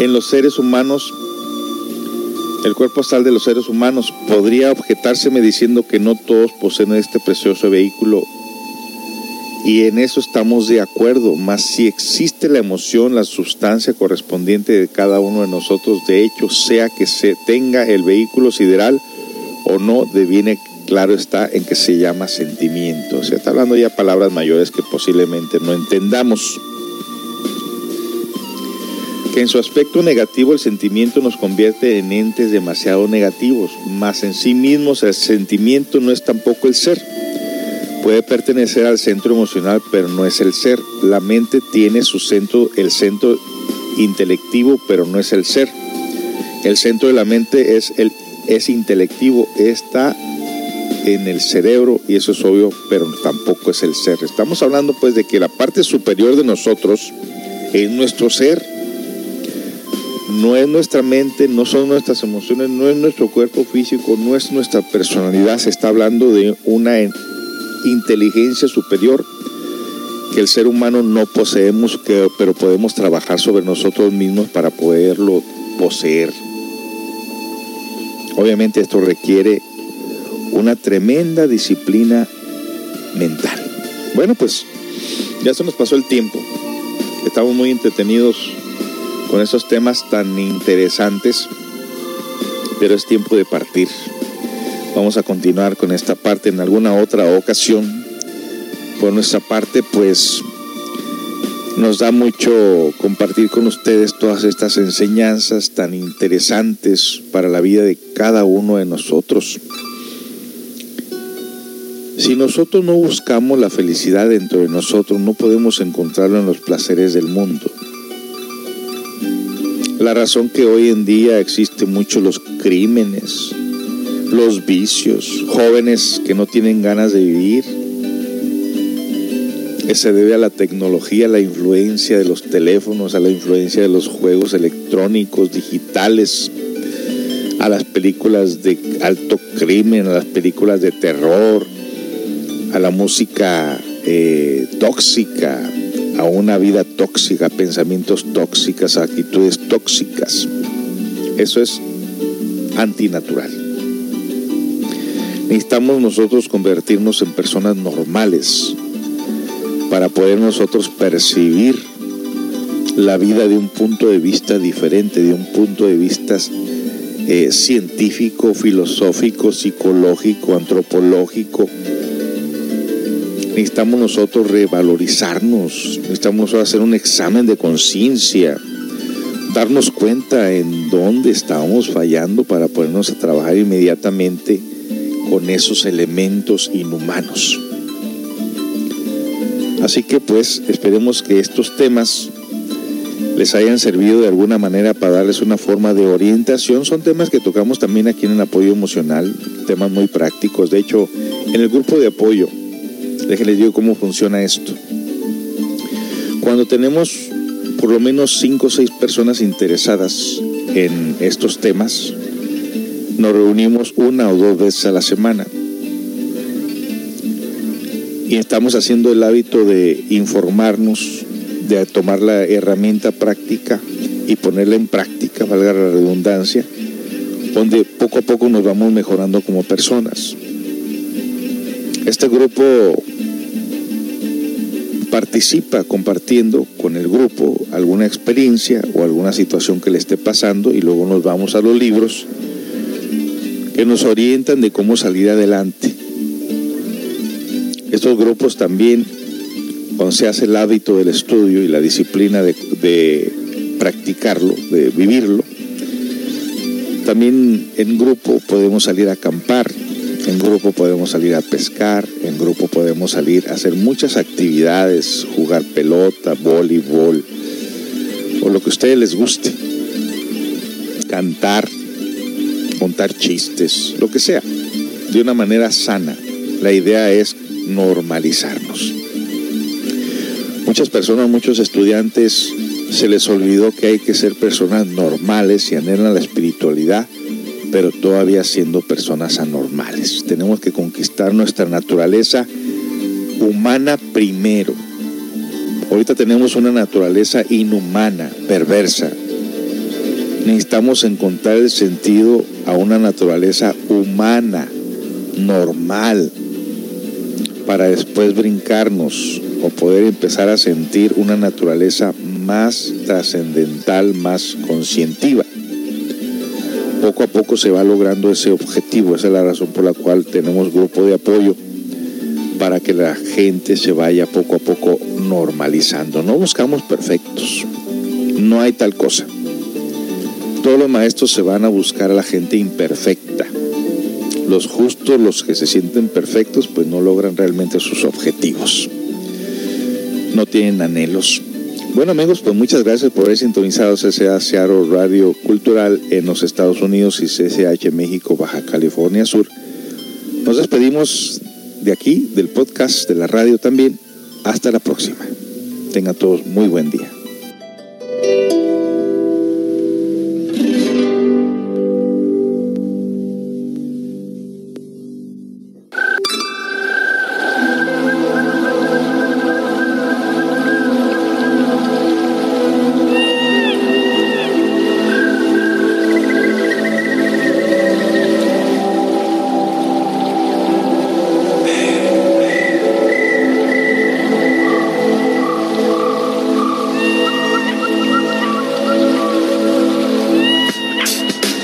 En los seres humanos el cuerpo astral de los seres humanos. Podría objetárseme diciendo que no todos poseen este precioso vehículo y en eso estamos de acuerdo, mas si existe la emoción, la sustancia correspondiente de cada uno de nosotros, de hecho, sea que se tenga el vehículo sideral o no, deviene claro está en que se llama sentimiento. Se está hablando ya palabras mayores que posiblemente no entendamos en su aspecto negativo el sentimiento nos convierte en entes demasiado negativos, mas en sí mismos el sentimiento no es tampoco el ser. Puede pertenecer al centro emocional, pero no es el ser. La mente tiene su centro, el centro intelectivo, pero no es el ser. El centro de la mente es, el, es intelectivo, está en el cerebro y eso es obvio, pero tampoco es el ser. Estamos hablando pues de que la parte superior de nosotros es nuestro ser no es nuestra mente, no son nuestras emociones, no es nuestro cuerpo físico, no es nuestra personalidad, se está hablando de una inteligencia superior que el ser humano no poseemos, pero podemos trabajar sobre nosotros mismos para poderlo poseer. Obviamente esto requiere una tremenda disciplina mental. Bueno, pues ya se nos pasó el tiempo. Estamos muy entretenidos con estos temas tan interesantes, pero es tiempo de partir. Vamos a continuar con esta parte en alguna otra ocasión. Por nuestra parte, pues nos da mucho compartir con ustedes todas estas enseñanzas tan interesantes para la vida de cada uno de nosotros. Si nosotros no buscamos la felicidad dentro de nosotros, no podemos encontrarlo en los placeres del mundo. La razón que hoy en día existen muchos los crímenes, los vicios, jóvenes que no tienen ganas de vivir, se debe a la tecnología, a la influencia de los teléfonos, a la influencia de los juegos electrónicos, digitales, a las películas de alto crimen, a las películas de terror, a la música eh, tóxica, a una vida tóxica, pensamientos tóxicos, actitudes tóxicas. Eso es antinatural. Necesitamos nosotros convertirnos en personas normales para poder nosotros percibir la vida de un punto de vista diferente, de un punto de vista eh, científico, filosófico, psicológico, antropológico, necesitamos nosotros revalorizarnos, necesitamos hacer un examen de conciencia, darnos cuenta en dónde estamos fallando para ponernos a trabajar inmediatamente con esos elementos inhumanos. Así que pues esperemos que estos temas les hayan servido de alguna manera para darles una forma de orientación. Son temas que tocamos también aquí en el apoyo emocional, temas muy prácticos. De hecho, en el grupo de apoyo Déjenles digo cómo funciona esto. Cuando tenemos por lo menos cinco o seis personas interesadas en estos temas, nos reunimos una o dos veces a la semana. Y estamos haciendo el hábito de informarnos, de tomar la herramienta práctica y ponerla en práctica, valga la redundancia, donde poco a poco nos vamos mejorando como personas. Este grupo participa compartiendo con el grupo alguna experiencia o alguna situación que le esté pasando y luego nos vamos a los libros que nos orientan de cómo salir adelante. Estos grupos también, cuando se hace el hábito del estudio y la disciplina de, de practicarlo, de vivirlo, también en grupo podemos salir a acampar, en grupo podemos salir a pescar, en grupo podemos salir a hacer muchas actividades, jugar pelota, voleibol, o lo que a ustedes les guste. Cantar, contar chistes, lo que sea, de una manera sana. La idea es normalizarnos. Muchas personas, muchos estudiantes, se les olvidó que hay que ser personas normales y anhelan la espiritualidad pero todavía siendo personas anormales. Tenemos que conquistar nuestra naturaleza humana primero. Ahorita tenemos una naturaleza inhumana, perversa. Necesitamos encontrar el sentido a una naturaleza humana, normal, para después brincarnos o poder empezar a sentir una naturaleza más trascendental, más conscientiva poco a poco se va logrando ese objetivo. Esa es la razón por la cual tenemos grupo de apoyo para que la gente se vaya poco a poco normalizando. No buscamos perfectos, no hay tal cosa. Todos los maestros se van a buscar a la gente imperfecta. Los justos, los que se sienten perfectos, pues no logran realmente sus objetivos. No tienen anhelos. Bueno amigos, pues muchas gracias por haber sintonizado CCA Seattle Radio Cultural en los Estados Unidos y CCH México, Baja California Sur. Nos despedimos de aquí, del podcast, de la radio también. Hasta la próxima. Tengan todos muy buen día.